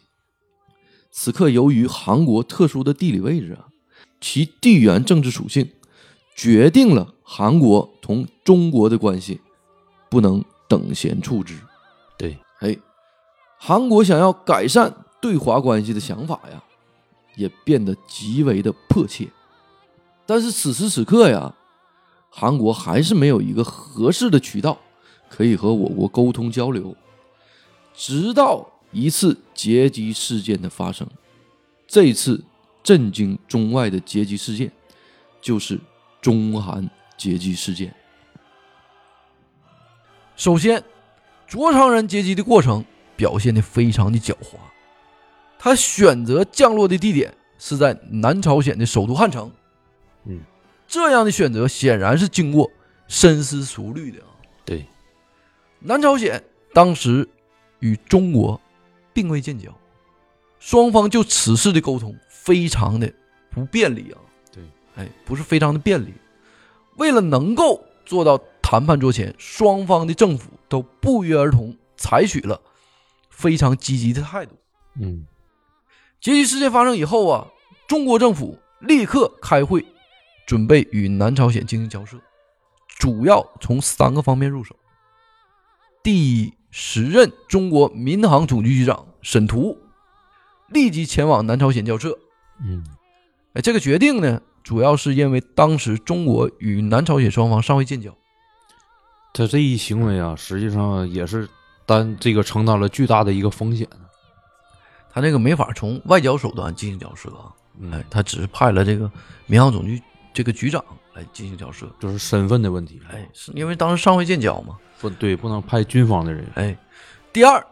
[SPEAKER 3] 此刻，由于韩国特殊的地理位置啊，其地缘政治属性，决定了韩国同中国的关系不能等闲处之。
[SPEAKER 5] 对，
[SPEAKER 3] 哎，韩国想要改善对华关系的想法呀，也变得极为的迫切。但是此时此刻呀，韩国还是没有一个合适的渠道可以和我国沟通交流，直到一次劫机事件的发生。
[SPEAKER 2] 这次震惊中外的劫机事件，就是中韩劫机事件。
[SPEAKER 3] 首先，卓长人劫机的过程表现的非常的狡猾。他选择降落的地点是在南朝鲜的首都汉城。
[SPEAKER 5] 嗯，
[SPEAKER 3] 这样的选择显然是经过深思熟虑的啊。
[SPEAKER 5] 对，
[SPEAKER 3] 南朝鲜当时与中国并未建交，双方就此事的沟通非常的不便利啊。
[SPEAKER 5] 对，
[SPEAKER 3] 哎，不是非常的便利。为了能够做到谈判桌前双方的政府都不约而同采取了非常积极的态度。
[SPEAKER 5] 嗯，
[SPEAKER 3] 劫机事件发生以后啊，中国政府立刻开会，准备与南朝鲜进行交涉，主要从三个方面入手。第一，时任中国民航总局局长沈图立即前往南朝鲜交涉。
[SPEAKER 5] 嗯，
[SPEAKER 3] 哎，这个决定呢，主要是因为当时中国与南朝鲜双方尚未建交。
[SPEAKER 5] 他这一行为啊，实际上也是担这个承担了巨大的一个风险。
[SPEAKER 3] 他这个没法从外交手段进行交涉啊，
[SPEAKER 5] 嗯
[SPEAKER 3] 哎，他只是派了这个民航总局这个局长来进行交涉，
[SPEAKER 5] 就是身份的问题。
[SPEAKER 3] 哎，是因为当时尚未建交嘛。
[SPEAKER 5] 不对，不能派军方的人。
[SPEAKER 3] 哎，第二，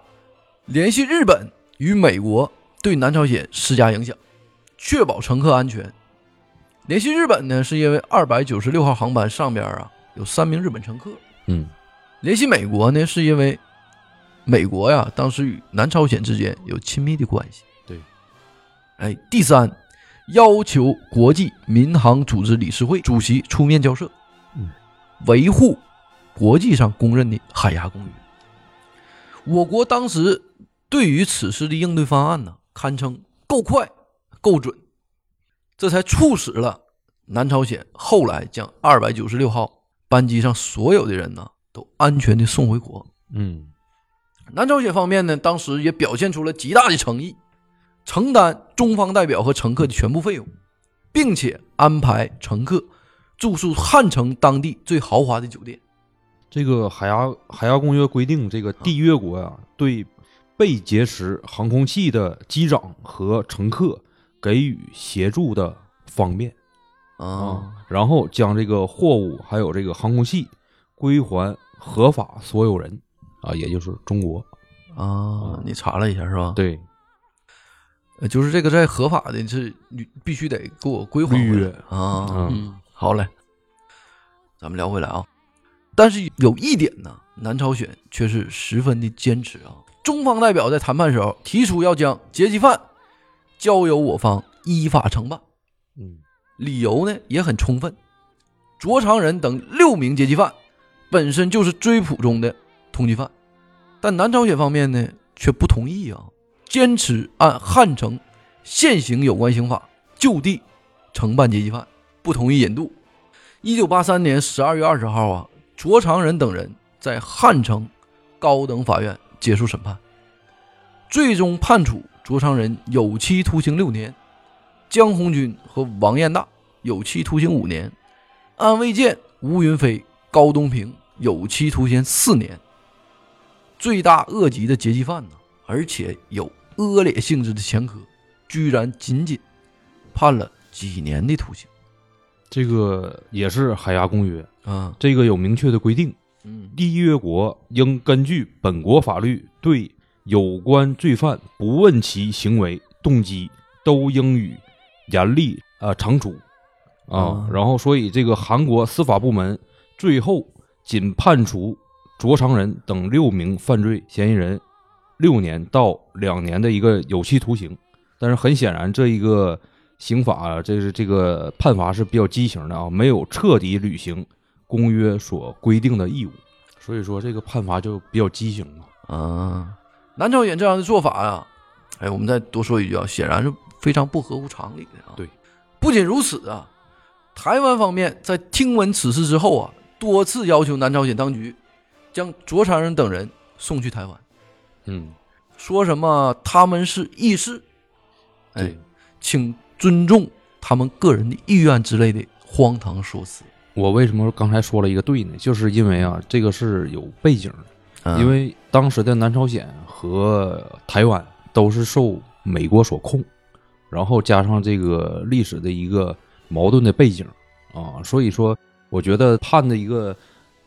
[SPEAKER 3] 联系日本与美国对南朝鲜施加影响，确保乘客安全。联系日本呢，是因为二百九十六号航班上边啊有三名日本乘客。
[SPEAKER 5] 嗯，
[SPEAKER 3] 联系美国呢，是因为美国呀当时与南朝鲜之间有亲密的关系。
[SPEAKER 5] 对，
[SPEAKER 3] 哎，第三，要求国际民航组织理事会主席出面交涉，
[SPEAKER 5] 嗯，
[SPEAKER 3] 维护国际上公认的海牙公约。我国当时对于此事的应对方案呢，堪称够快、够准，这才促使了南朝鲜后来将二百九十六号班机上所有的人呢都安全的送回国。
[SPEAKER 5] 嗯，
[SPEAKER 3] 南朝鲜方面呢，当时也表现出了极大的诚意，承担中方代表和乘客的全部费用，并且安排乘客住宿汉城当地最豪华的酒店。
[SPEAKER 5] 这个海牙海牙公约规定，这个缔约国呀、对被劫持航空器的机长和乘客给予协助的方便
[SPEAKER 3] 啊，
[SPEAKER 5] 然后将这个货物还有这个航空器归还合法所有人啊，也就是中国
[SPEAKER 3] 啊，你查了一下是吧？
[SPEAKER 5] 对，
[SPEAKER 3] 呃就是这个在合法的是你必须得给我归还回来啊。
[SPEAKER 5] 嗯
[SPEAKER 3] 好嘞，咱们聊回来啊。但是有一点呢，南朝鲜却是十分的坚持啊。中方代表在谈判时候提出要将劫机犯交由我方依法承办，
[SPEAKER 5] 嗯，
[SPEAKER 3] 理由呢也很充分。卓长仁等六名劫机犯本身就是追捕中的通缉犯，但南朝鲜方面呢却不同意啊，坚持按汉城现行有关刑法就地承办劫机犯，不同意引渡。一九八三年十二月二十号啊，卓长仁等人在汉城高等法院结束审判，最终判处卓长仁有期徒刑六年，江红军和王彦大有期徒刑五年，安卫健、吴云飞、高东平有期徒刑四年。罪大恶极的劫机犯呢，而且有恶劣性质的前科，居然仅仅判了几年的徒刑。
[SPEAKER 5] 这个也是海牙公约
[SPEAKER 3] 啊，
[SPEAKER 5] 这个有明确的规定，
[SPEAKER 3] 嗯，
[SPEAKER 5] 缔约国应根据本国法律对有关罪犯不问其行为动机，都应予严厉啊、呃惩处啊。
[SPEAKER 3] 啊
[SPEAKER 5] 然后，所以这个韩国司法部门最后仅判处卓长仁等六名犯罪嫌疑人六年到两年的一个有期徒刑。但是很显然，这一个刑法啊，这是这个判罚是比较畸形的啊，没有彻底履行公约所规定的义务，所以说这个判罚就比较畸形嘛。
[SPEAKER 3] 啊，南朝鲜这样的做法呀、哎，我们再多说一句啊，显然是非常不合乎常理的啊。
[SPEAKER 5] 对，
[SPEAKER 3] 不仅如此啊，台湾方面在听闻此事之后啊，多次要求南朝鲜当局将卓长仁等人送去台湾，
[SPEAKER 5] 嗯，
[SPEAKER 3] 说什么他们是义士，哎，请尊重他们个人的意愿之类的荒唐说辞。
[SPEAKER 5] 我为什么刚才说了一个对呢？就是因为啊，这个是有背景的，
[SPEAKER 3] 啊
[SPEAKER 5] 因为当时的南朝鲜和台湾都是受美国所控，然后加上这个历史的一个矛盾的背景啊，所以说我觉得判的一个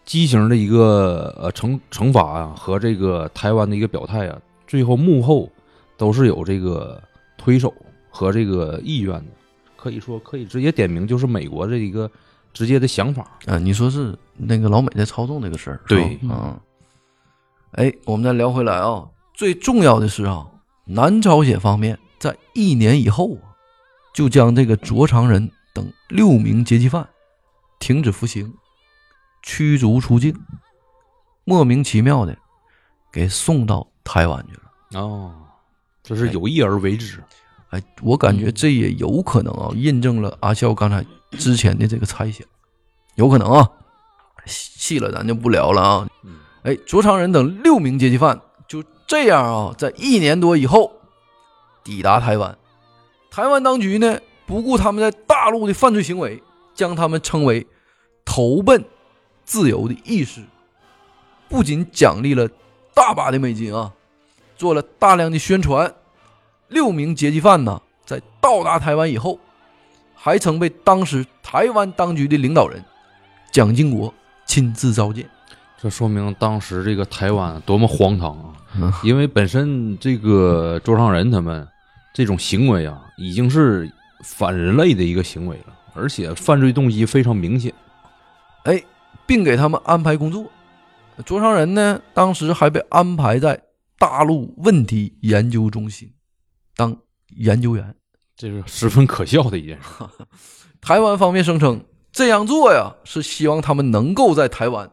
[SPEAKER 5] 畸形的一个呃惩惩罚啊和这个台湾的一个表态啊，最后幕后都是有这个推手和这个意愿的，可以说可以直接点名就是美国这一个直接的想法。
[SPEAKER 3] 啊，你说是那个老美在操纵这个事儿，
[SPEAKER 5] 对
[SPEAKER 3] 是吧啊。哎，我们再聊回来啊，最重要的是啊，南朝鲜方面在一年以后啊，就将这个卓长仁等六名劫机犯停止服刑，驱逐出境，莫名其妙的给送到台湾去了。
[SPEAKER 5] 哦，这是有意而为之。
[SPEAKER 3] 哎，我感觉这也有可能啊，印证了阿笑刚才之前的这个猜想，有可能啊。细细了咱就不聊了啊。哎，卓长仁等六名劫机犯就这样啊，在一年多以后抵达台湾。台湾当局呢，不顾他们在大陆的犯罪行为，将他们称为投奔自由的义士，不仅奖励了大把的美金啊，做了大量的宣传。六名劫机犯呢，在到达台湾以后，还曾被当时台湾当局的领导人蒋经国亲自召见。
[SPEAKER 5] 这说明当时这个台湾多么荒唐啊！因为本身这个卓长仁他们这种行为啊，已经是反人类的一个行为了，而且犯罪动机非常明显。
[SPEAKER 3] 哎，并给他们安排工作。卓长仁呢，当时还被安排在大陆问题研究中心当研究员，
[SPEAKER 5] 这是十分可笑的一件事。
[SPEAKER 3] 台湾方面声称，这样做呀，是希望他们能够在台湾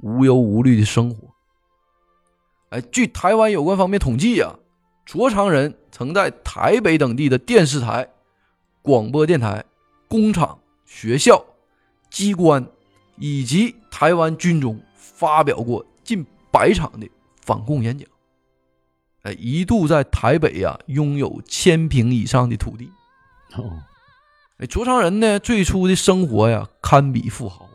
[SPEAKER 3] 无忧无虑的生活。哎，据台湾有关方面统计啊，卓长仁曾在台北等地的电视台、广播电台、工厂、学校、机关以及台湾军中发表过近百场的反共演讲。哎，一度在台北呀、拥有千平以上的土地。
[SPEAKER 5] 哦，
[SPEAKER 3] 哎，卓长仁呢，最初的生活呀，堪比富豪，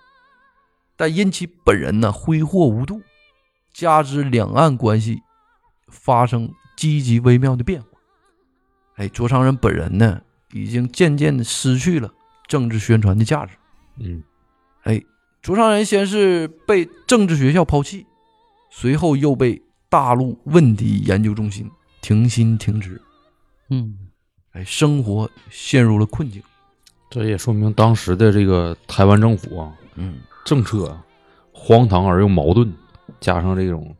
[SPEAKER 3] 但因其本人呢挥霍无度，加之两岸关系发生积极微妙的变化，哎，卓长仁本人呢，已经渐渐的失去了政治宣传的价值。
[SPEAKER 5] 嗯，
[SPEAKER 3] 哎，卓长仁先是被政治学校抛弃，随后又被大陆问题研究中心停薪停职，
[SPEAKER 4] 嗯，
[SPEAKER 3] 哎，生活陷入了困境。
[SPEAKER 5] 这也说明当时的这个台湾政府啊，
[SPEAKER 3] 嗯，
[SPEAKER 5] 政策啊荒唐而又矛盾，加上这种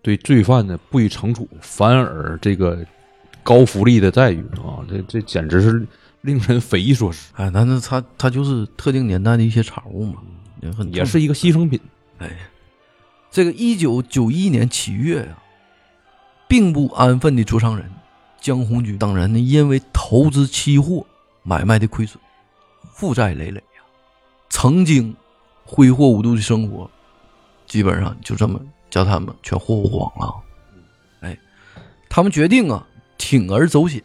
[SPEAKER 5] 对罪犯的不予惩处，反而这个高福利的待遇啊，这这简直是令人匪夷所思。
[SPEAKER 3] 哎，但是他他就是特定年代的一些产物嘛，也很
[SPEAKER 5] 也是一个牺牲品。
[SPEAKER 3] 哎，这个一九九一年七月呀、并不安分的卓商人、江红军等人呢，因为投资期货买卖的亏损，负债累累呀、曾经挥霍无度的生活，基本上就这么叫他们全霍霍光了。哎，他们决定啊，铤而走险，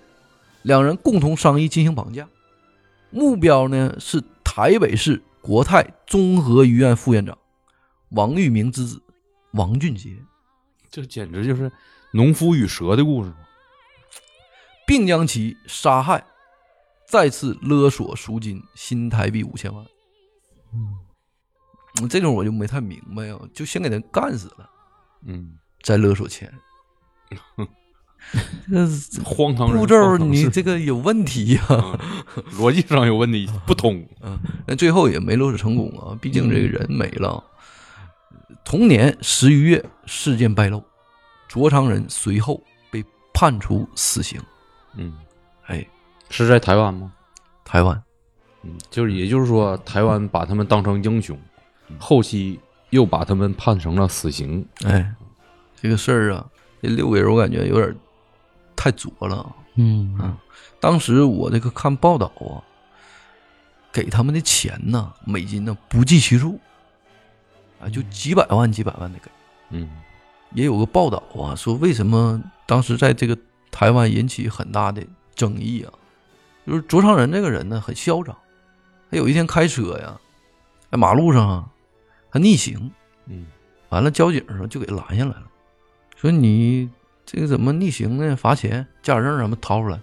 [SPEAKER 3] 两人共同商议进行绑架，目标呢是台北市国泰综合医院副院长王玉明之子。王俊杰，
[SPEAKER 5] 这简直就是农夫与蛇的故事。
[SPEAKER 3] 并将其杀害，再次勒索赎金新台币五千万。嗯，这种我就没太明白啊，就先给他干死了，
[SPEAKER 5] 嗯，
[SPEAKER 3] 再勒索钱。这是
[SPEAKER 5] 荒唐
[SPEAKER 3] 步骤你这个 有问题呀、
[SPEAKER 5] 逻辑上有问题，不通。
[SPEAKER 3] 嗯，那最后也没勒索成功啊，毕竟这个人没了。同年十一月，事件败露，卓长仁随后被判处死刑。
[SPEAKER 5] 嗯，
[SPEAKER 3] 哎，
[SPEAKER 5] 是在台湾吗？
[SPEAKER 3] 台湾，
[SPEAKER 5] 嗯，就是也就是说，台湾把他们当成英雄，后期又把他们判成了死刑。
[SPEAKER 3] 哎，这个事儿啊，这六个人我感觉有点太作了。
[SPEAKER 4] 嗯
[SPEAKER 3] 嗯，当时我这个看报道啊，给他们的钱呢，美金呢不计其数，啊，就几百万、几百万的给。
[SPEAKER 5] 嗯，
[SPEAKER 3] 也有个报道啊，说为什么当时在这个台湾引起很大的争议啊，就是卓长仁这个人呢很嚣张，他有一天开车呀，在马路上啊，他逆行，
[SPEAKER 5] 嗯，
[SPEAKER 3] 完了交警说就给拦下来了，说你这个怎么逆行呢？罚钱，驾驶证什么掏出来，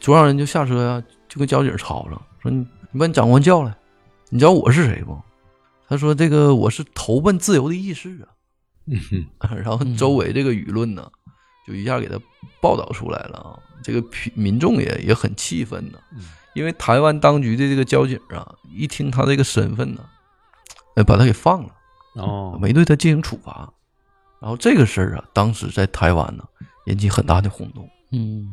[SPEAKER 3] 卓长仁就下车呀，就跟交警吵吵，说你你把你长官叫来，你知道我是谁不？他说这个我是投奔自由的义士啊。
[SPEAKER 5] 嗯哼，
[SPEAKER 3] 然后周围这个舆论呢，就一下给他报道出来了啊。这个民民众也也很气愤呢，因为台湾当局的这个交警啊，一听他这个身份呢，哎，把他给放了，
[SPEAKER 5] 哦，
[SPEAKER 3] 没对他进行处罚。然后这个事儿啊，当时在台湾呢引起很大的轰动，
[SPEAKER 4] 嗯，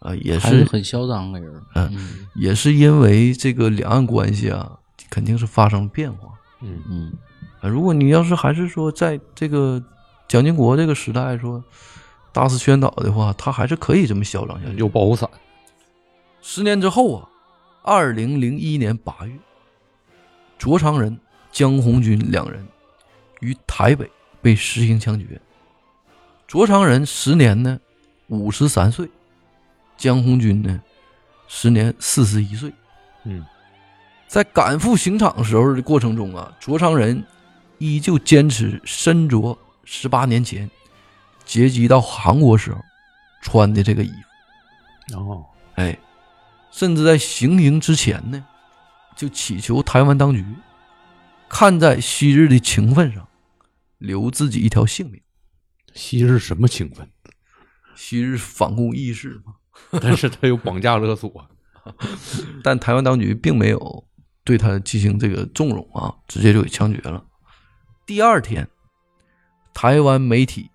[SPEAKER 3] 啊，也
[SPEAKER 4] 还是很嚣张的人，
[SPEAKER 3] 嗯，也是因为这个两岸关系啊，肯定是发生了变化，
[SPEAKER 5] 嗯
[SPEAKER 4] 嗯。
[SPEAKER 3] 啊，如果你要是还是说在这个蒋经国这个时代说大肆宣导的话，他还是可以这么嚣张下去。
[SPEAKER 5] 有保护伞。
[SPEAKER 3] 十年之后啊，二零零一年八月，卓长仁、江红军两人于台北被实行枪决。卓长仁时年呢五十三岁，江红军呢时年四十一岁。
[SPEAKER 5] 嗯，
[SPEAKER 3] 在赶赴刑场时候的过程中啊，卓昌仁。依旧坚持身着十八年前劫机到韩国时候穿的这个衣
[SPEAKER 5] 服，哦，
[SPEAKER 3] 哎，甚至在行刑之前呢，就祈求台湾当局看在昔日的情分上，留自己一条性命。
[SPEAKER 5] 昔日什么情分？
[SPEAKER 3] 昔日反共义士嘛。
[SPEAKER 5] 但是他有绑架勒索，
[SPEAKER 3] 但台湾当局并没有对他进行这个纵容啊，直接就给枪决了。第二天，台湾媒体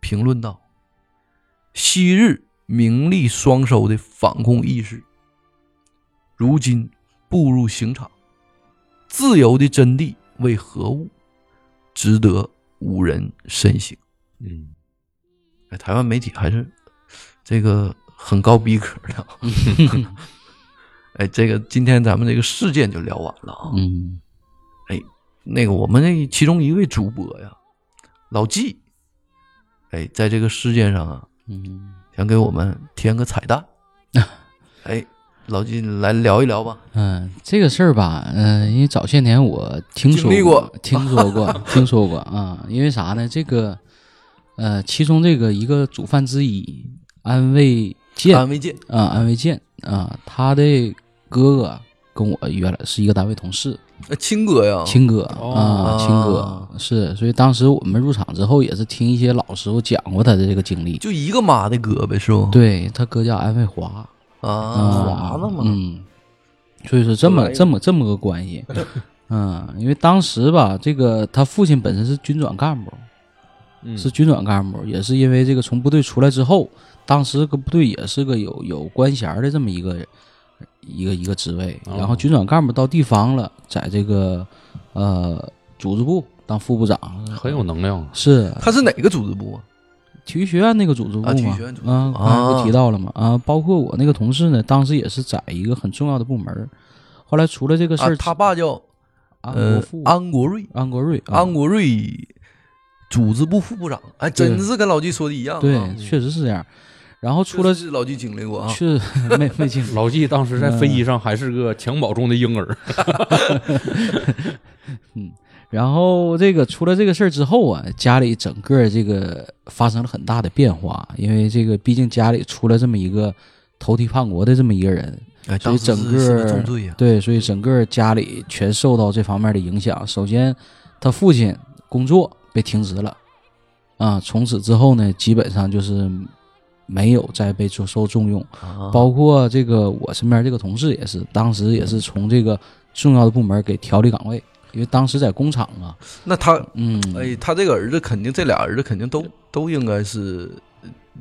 [SPEAKER 3] 评论道：“昔日名利双收的反共意识，如今步入刑场，自由的真谛为何物？值得五人深省。”
[SPEAKER 5] 嗯，
[SPEAKER 3] 哎，台湾媒体还是这个很高逼格的。哎，这个今天咱们这个事件就聊完了啊。
[SPEAKER 4] 嗯，
[SPEAKER 3] 哎。那个我们那其中一位主播呀，老纪，哎，在这个事件上啊，
[SPEAKER 4] 嗯，
[SPEAKER 3] 想给我们添个彩蛋，哎，老纪来聊一聊吧。
[SPEAKER 4] 嗯，这个事儿吧，嗯，因为早些年我听说
[SPEAKER 3] 过，
[SPEAKER 4] 听说过，听说过啊。因为啥呢？这个，呃，其中这个一个主犯之一，安慰健，
[SPEAKER 3] 安慰健
[SPEAKER 4] 啊，安慰健啊，他的哥哥跟我原来是一个单位同事。
[SPEAKER 3] 亲哥呀，
[SPEAKER 4] 亲哥啊，亲哥是，所以当时我们入场之后也是听一些老师傅讲过他的这个经历，
[SPEAKER 3] 就一个妈的哥呗，是不？
[SPEAKER 4] 对他哥叫安卫华。
[SPEAKER 3] 啊，华子嘛，
[SPEAKER 4] 嗯，所以说这么这么这么个关系，嗯，因为当时吧，这个他父亲本身是军转干部，是军转干部，也是因为这个从部队出来之后，当时个部队也是个有有官衔的这么一个。一个一个职位，然后军转干部到地方了，在这个呃组织部当副部长，
[SPEAKER 5] 很有能量。
[SPEAKER 4] 是，
[SPEAKER 3] 他是哪个组织部啊？
[SPEAKER 4] 体育学院那个组织部嘛？
[SPEAKER 3] 体育学院
[SPEAKER 4] 啊，刚才不提到了嘛？啊，包括我那个同事呢，当时也是在一个很重要的部门。后来出了这个事儿，
[SPEAKER 3] 他爸叫
[SPEAKER 4] 安国富，
[SPEAKER 3] 安国瑞，
[SPEAKER 4] 安国瑞，
[SPEAKER 3] 安国瑞，组织部副部长。哎，真是跟老季说的一样。
[SPEAKER 4] 对，确实是这样。然后出了
[SPEAKER 3] 老纪经历过啊，
[SPEAKER 4] 是没没经历。
[SPEAKER 5] 老纪当时在飞机上还是个襁褓中的婴儿。
[SPEAKER 4] 嗯，然后这个出了这个事儿之后啊，家里整个这个发生了很大的变化，因为这个毕竟家里出了这么一个投敌叛国的这么一个人，所以整个对，所以整个家里全受到这方面的影响。首先，他父亲工作被停职了，啊，从此之后呢，基本上就是。没有再被受受重用，包括这个我身边这个同事也是，当时也是从这个重要的部门给调离岗位，因为当时在工厂啊。
[SPEAKER 3] 那他，
[SPEAKER 4] 嗯，
[SPEAKER 3] 哎，他这个儿子肯定，这俩儿子肯定都都应该是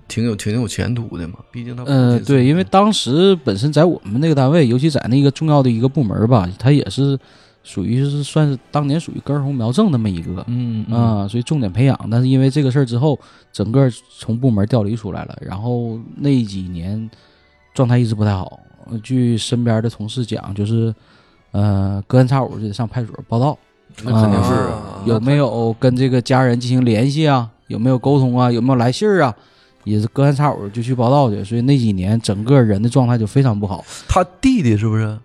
[SPEAKER 3] 挺有挺有前途的嘛，毕竟他。
[SPEAKER 4] 嗯，对，因为当时本身在我们那个单位，尤其在那个重要的一个部门吧，他也是。属于是算是当年属于根红苗正那么一个，
[SPEAKER 3] 嗯
[SPEAKER 4] 啊，所以重点培养。但是因为这个事儿之后，整个从部门调离出来了，然后那几年状态一直不太好。据身边的同事讲，就是呃，隔三差五就得上派出所报道，
[SPEAKER 3] 那肯定是啊
[SPEAKER 4] 有没有跟这个家人进行联系啊？有没有沟通啊？有没有来信儿啊？也是隔三差五就去报道去。所以那几年整个人的状态就非常不好。
[SPEAKER 3] 他弟弟是不是？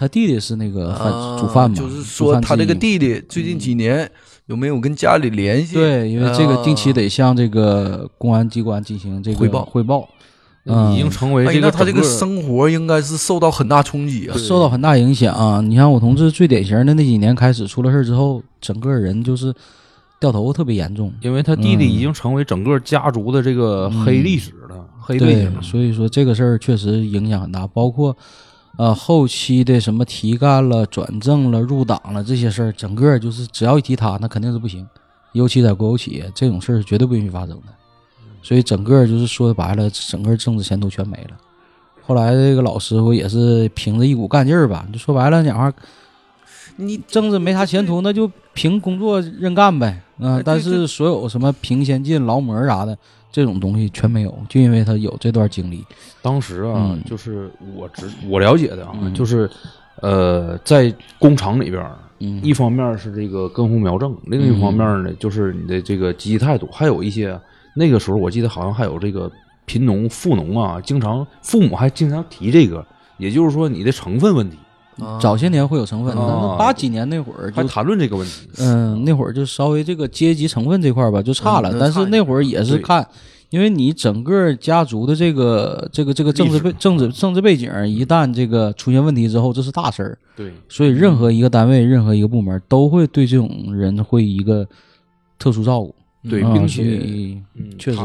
[SPEAKER 4] 他弟弟是那个主犯嘛？
[SPEAKER 3] 就是说，他这个弟弟最近几年有没有跟家里联系？
[SPEAKER 4] 对，因为这个定期得向这个公安机关进行这个
[SPEAKER 3] 汇报
[SPEAKER 4] 汇报。嗯
[SPEAKER 5] 已经成为
[SPEAKER 3] 哎
[SPEAKER 5] 这个
[SPEAKER 3] 那他这个生活应该是受到很大冲击啊。
[SPEAKER 4] 受到很大影响啊、你像我同志最典型的那几年开始出了事儿之后，整个人就是掉头发特别严重。
[SPEAKER 5] 因为他弟弟
[SPEAKER 4] 嗯
[SPEAKER 5] 已经成为整个家族的这个黑历史了，黑背
[SPEAKER 4] 对
[SPEAKER 5] 景，
[SPEAKER 4] 所以说这个事儿确实影响很大，包括呃后期的什么提干了、转正了、入党了这些事儿，整个就是只要一提他，那肯定是不行。尤其在国有企业，这种事儿是绝对不允许发生的。所以整个就是说白了，整个政治前途全没了。后来这个老师傅也是凭着一股干劲儿吧，就说白了讲话，
[SPEAKER 3] 你
[SPEAKER 4] 政治没啥前途，那就凭工作认干呗。嗯、
[SPEAKER 3] 哎
[SPEAKER 4] 但是所有什么评先进、劳模啥的这种东西全没有，就因为他有这段经历。
[SPEAKER 5] 当时啊，
[SPEAKER 4] 嗯。
[SPEAKER 5] 就是我知我了解的啊，
[SPEAKER 4] 嗯。
[SPEAKER 5] 就是呃，在工厂里边，
[SPEAKER 4] 嗯。
[SPEAKER 5] 一方面是这个根红苗正，另一方面呢，就是你的这个积极态度，还有一些那个时候我记得好像还有这个贫农、富农啊，经常父母还经常提这个，也就是说你的成分问题，
[SPEAKER 4] 早些年会有成分，但
[SPEAKER 5] 啊
[SPEAKER 4] 是八几年那会儿就
[SPEAKER 5] 还谈论这个问题。
[SPEAKER 4] 嗯，那会儿就稍微这个阶级成分这块儿吧就差了，但是那会儿也是看，因为你整个家族的这个这个这个政治背政治政治背景，一旦这个出现问题之后，这是大事儿，
[SPEAKER 5] 对，
[SPEAKER 4] 所以任何一个单位、任何一个部门都会对这种人会一个特殊照顾。
[SPEAKER 5] 对，并且嗯
[SPEAKER 4] 确实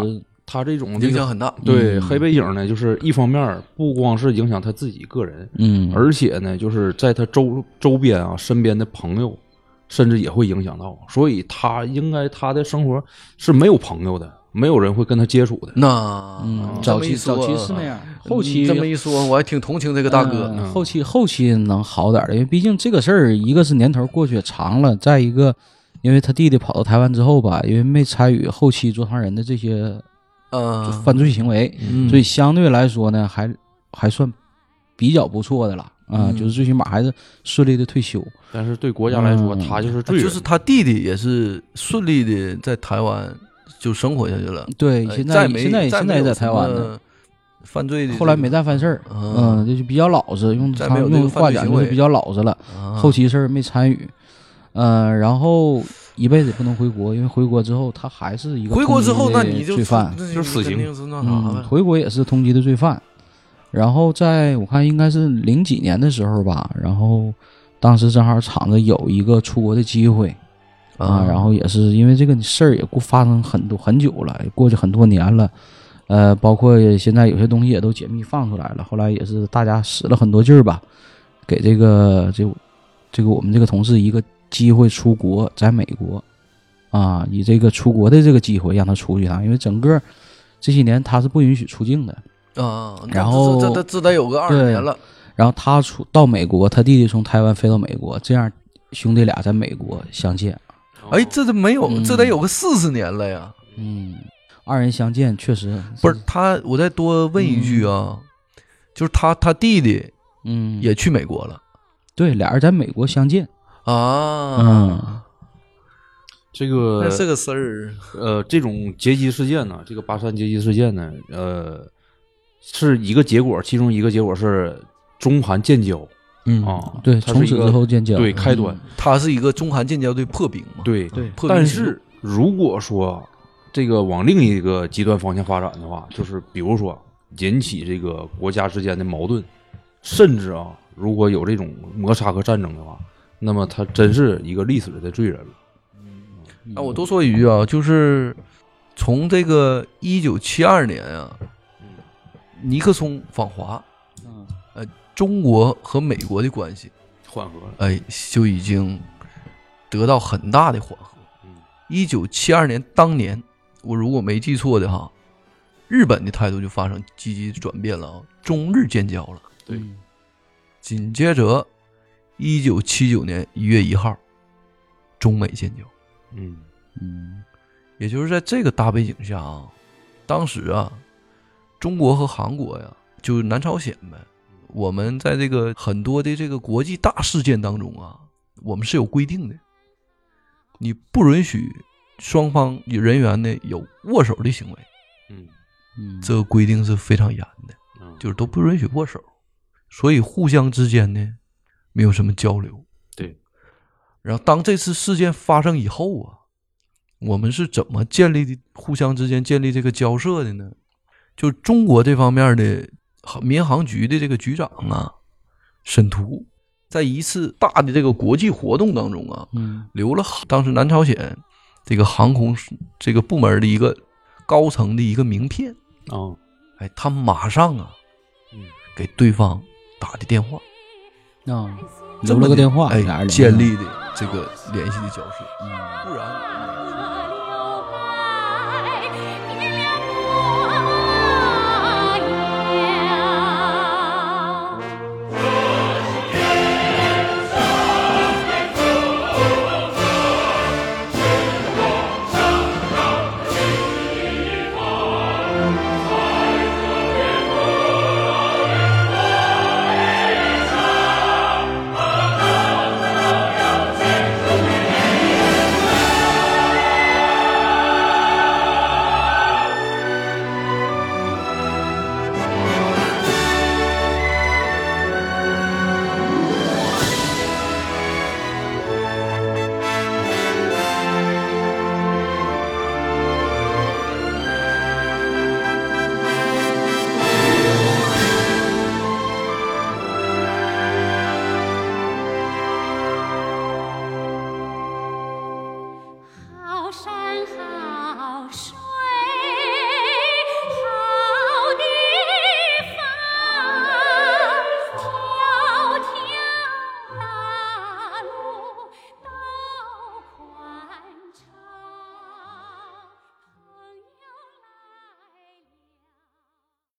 [SPEAKER 5] 他这种这个
[SPEAKER 3] 影响很大。
[SPEAKER 5] 对
[SPEAKER 4] 嗯
[SPEAKER 5] 黑背影呢，就是一方面不光是影响他自己个人，
[SPEAKER 4] 嗯，
[SPEAKER 5] 而且呢，就是在他周周边啊，身边的朋友，甚至也会影响到，所以他应该他的生活是没有朋友的，没有人会跟他接触的。
[SPEAKER 3] 那
[SPEAKER 4] 嗯，早期早期是那样，后期
[SPEAKER 3] 这么一说，我还挺同情这个大哥。
[SPEAKER 4] 嗯后期后期能好点儿的，因为毕竟这个事儿，一个是年头过去长了，再一个，因为他弟弟跑到台湾之后吧，因为没参与后期做唐人的这些
[SPEAKER 3] 嗯，
[SPEAKER 4] 犯罪行为，
[SPEAKER 3] 嗯
[SPEAKER 4] 所以相对来说呢，还还算比较不错的了啊，
[SPEAKER 3] 嗯
[SPEAKER 4] 就是最起码还是顺利的退休。
[SPEAKER 5] 但是对国家来说，
[SPEAKER 4] 嗯
[SPEAKER 5] 他就是罪人，
[SPEAKER 3] 就是他弟弟也是顺利的在台湾就生活下去了。
[SPEAKER 4] 对，
[SPEAKER 3] 呃
[SPEAKER 4] 现在现在现在也在台湾呢。
[SPEAKER 3] 犯罪的这个，
[SPEAKER 4] 后来没再犯事儿，
[SPEAKER 3] 嗯
[SPEAKER 4] 就比较老实，用
[SPEAKER 3] 再
[SPEAKER 4] 他用话讲就是比较老实了。
[SPEAKER 3] 啊
[SPEAKER 4] 后期事儿没参与，嗯，然后一辈子也不能回国，因为回国之后他还是一个
[SPEAKER 3] 回国之后，
[SPEAKER 4] 通缉的
[SPEAKER 3] 那你就
[SPEAKER 4] 罪犯，
[SPEAKER 5] 就是死刑。
[SPEAKER 3] 肯定是那啥
[SPEAKER 4] 嗯，回国也是通缉的罪犯。然后在我看应该是零几年的时候吧，然后当时正好厂子有一个出国的机会。啊，然后也是因为这个事儿也过发生很多很久了，也过去很多年了，呃，包括现在有些东西也都解密放出来了。后来也是大家使了很多劲儿吧，给这个这这个我们这个同事一个机会出国，在美国啊，以这个出国的这个机会让他出去一趟，因为整个这些年他是不允许出境的。
[SPEAKER 3] 啊，
[SPEAKER 4] 然后
[SPEAKER 3] 这这这这得有个二十年了。
[SPEAKER 4] 然后他出到美国，他弟弟从台湾飞到美国，这样兄弟俩在美国相见。
[SPEAKER 3] 哎，这都没有，
[SPEAKER 4] 嗯
[SPEAKER 3] 这得有个四十年了呀。
[SPEAKER 4] 嗯，二人相见确实
[SPEAKER 3] 不是他，我再多问一句啊，就是他他弟弟
[SPEAKER 4] 嗯，
[SPEAKER 3] 也去美国了
[SPEAKER 4] 对，俩人在美国相见。
[SPEAKER 3] 啊。
[SPEAKER 4] 嗯，
[SPEAKER 5] 这个
[SPEAKER 3] 那这个事儿，
[SPEAKER 5] 呃，这种劫机事件呢，这个八三劫机事件呢，呃，是一个结果，其中一个结果是中韩建交
[SPEAKER 4] 嗯
[SPEAKER 5] 啊，
[SPEAKER 4] 对，从此
[SPEAKER 5] 它是一个
[SPEAKER 4] 之后建交。
[SPEAKER 5] 对开端，
[SPEAKER 3] 它是一个中韩建交的破冰嘛？
[SPEAKER 5] 对
[SPEAKER 4] 对
[SPEAKER 5] 但
[SPEAKER 3] 破冰行动
[SPEAKER 5] 是如果说这个往另一个极端方向发展的话，就是比如说引起这个国家之间的矛盾，甚至啊，如果有这种摩擦和战争的话，那么他真是一个历史的罪人了。
[SPEAKER 3] 啊，我多说一句啊，就是从这个一九七二年啊，尼克松访华，
[SPEAKER 4] 嗯
[SPEAKER 3] 呃，中国和美国的关系，
[SPEAKER 5] 缓和了，
[SPEAKER 3] 哎，就已经得到很大的缓和。一九七二年当年，我如果没记错的哈，日本的态度就发生积极转变了啊，中日建交了。
[SPEAKER 5] 对
[SPEAKER 4] 嗯
[SPEAKER 3] 紧接着，一九七九年一月一号，中美建交。
[SPEAKER 5] 嗯。
[SPEAKER 4] 嗯
[SPEAKER 3] 也就是在这个大背景下啊，当时啊，中国和韩国呀，就是南朝鲜呗，我们在这个很多的这个国际大事件当中啊，我们是有规定的，你不允许双方人员呢有握手的行为，
[SPEAKER 5] 嗯。
[SPEAKER 4] 嗯，
[SPEAKER 3] 这个规定是非常严的，
[SPEAKER 5] 嗯，
[SPEAKER 3] 就是都不允许握手，所以互相之间呢没有什么交流。
[SPEAKER 5] 对，
[SPEAKER 3] 然后当这次事件发生以后啊，我们是怎么建立的互相之间建立这个交涉的呢？就中国这方面的民航局的这个局长啊，沈图，在一次大的这个国际活动当中啊，
[SPEAKER 4] 嗯
[SPEAKER 3] 留了当时南朝鲜这个航空这个部门的一个高层的一个名片。
[SPEAKER 13] 哦，
[SPEAKER 3] 哎，他马上啊，
[SPEAKER 13] 嗯
[SPEAKER 3] 给对方打的电话，
[SPEAKER 4] 啊，留了个电话，
[SPEAKER 3] 哎，建立的这个联系的交涉。不然，
[SPEAKER 1] 流